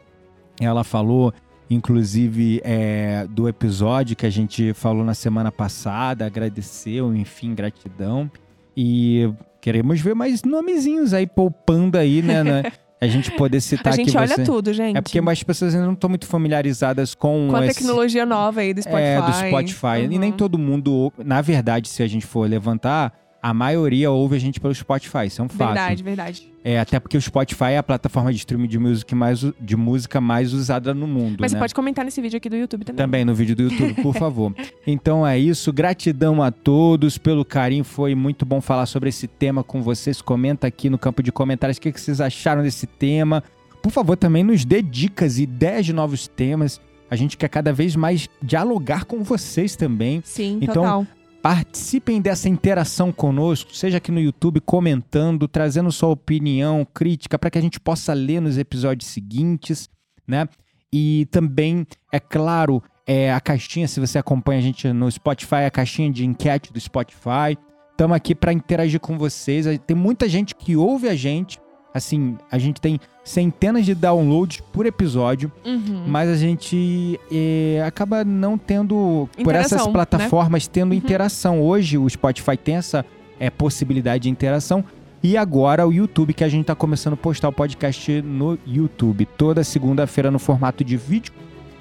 Ela falou, inclusive, é, do episódio que a gente falou na semana passada. Agradeceu, enfim, gratidão. E queremos ver mais nomezinhos aí poupando aí, né? né? A gente poder citar A gente aqui olha você. tudo, gente. É porque mais pessoas ainda não estão muito familiarizadas com, Com a esse- tecnologia nova aí do Spotify. é, do Spotify. E nem Uhum. todo mundo, na verdade, se a gente for levantar, a maioria ouve a gente pelo Spotify, isso é um fato. Verdade, verdade. É, até porque o Spotify é a plataforma de streaming de música mais, de música mais usada no mundo, Mas né? você pode comentar nesse vídeo aqui do YouTube também. Também no vídeo do YouTube, por favor. Então é isso, gratidão a todos pelo carinho, foi muito bom falar sobre esse tema com vocês. Comenta aqui no campo de comentários o que que vocês acharam desse tema. Por favor, também nos dê dicas e ideias de novos temas. A gente quer cada vez mais dialogar com vocês também. Sim, Então, total. Participem dessa interação conosco, seja aqui no YouTube comentando, trazendo sua opinião, crítica, para que a gente possa ler nos episódios seguintes, né? E também, é claro, é a caixinha, se você acompanha a gente no Spotify, a caixinha de enquete do Spotify. Estamos aqui para interagir com vocês. Tem muita gente que ouve a gente. Assim, a gente tem centenas de downloads por episódio. Uhum. Mas a gente eh, acaba não tendo, por essas Interação, né? plataformas, tendo Uhum. interação. Hoje o Spotify tem essa eh, possibilidade de interação. E agora o YouTube, que a gente tá começando a postar o podcast no YouTube. Toda segunda-feira no formato de vídeo.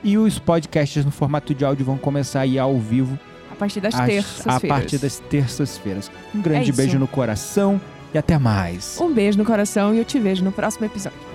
E os podcasts no formato de áudio vão começar aí ao vivo A partir das terças-feiras. a partir das terças-feiras. Um grande É beijo no coração e até mais. Um beijo no coração e eu te vejo no próximo episódio.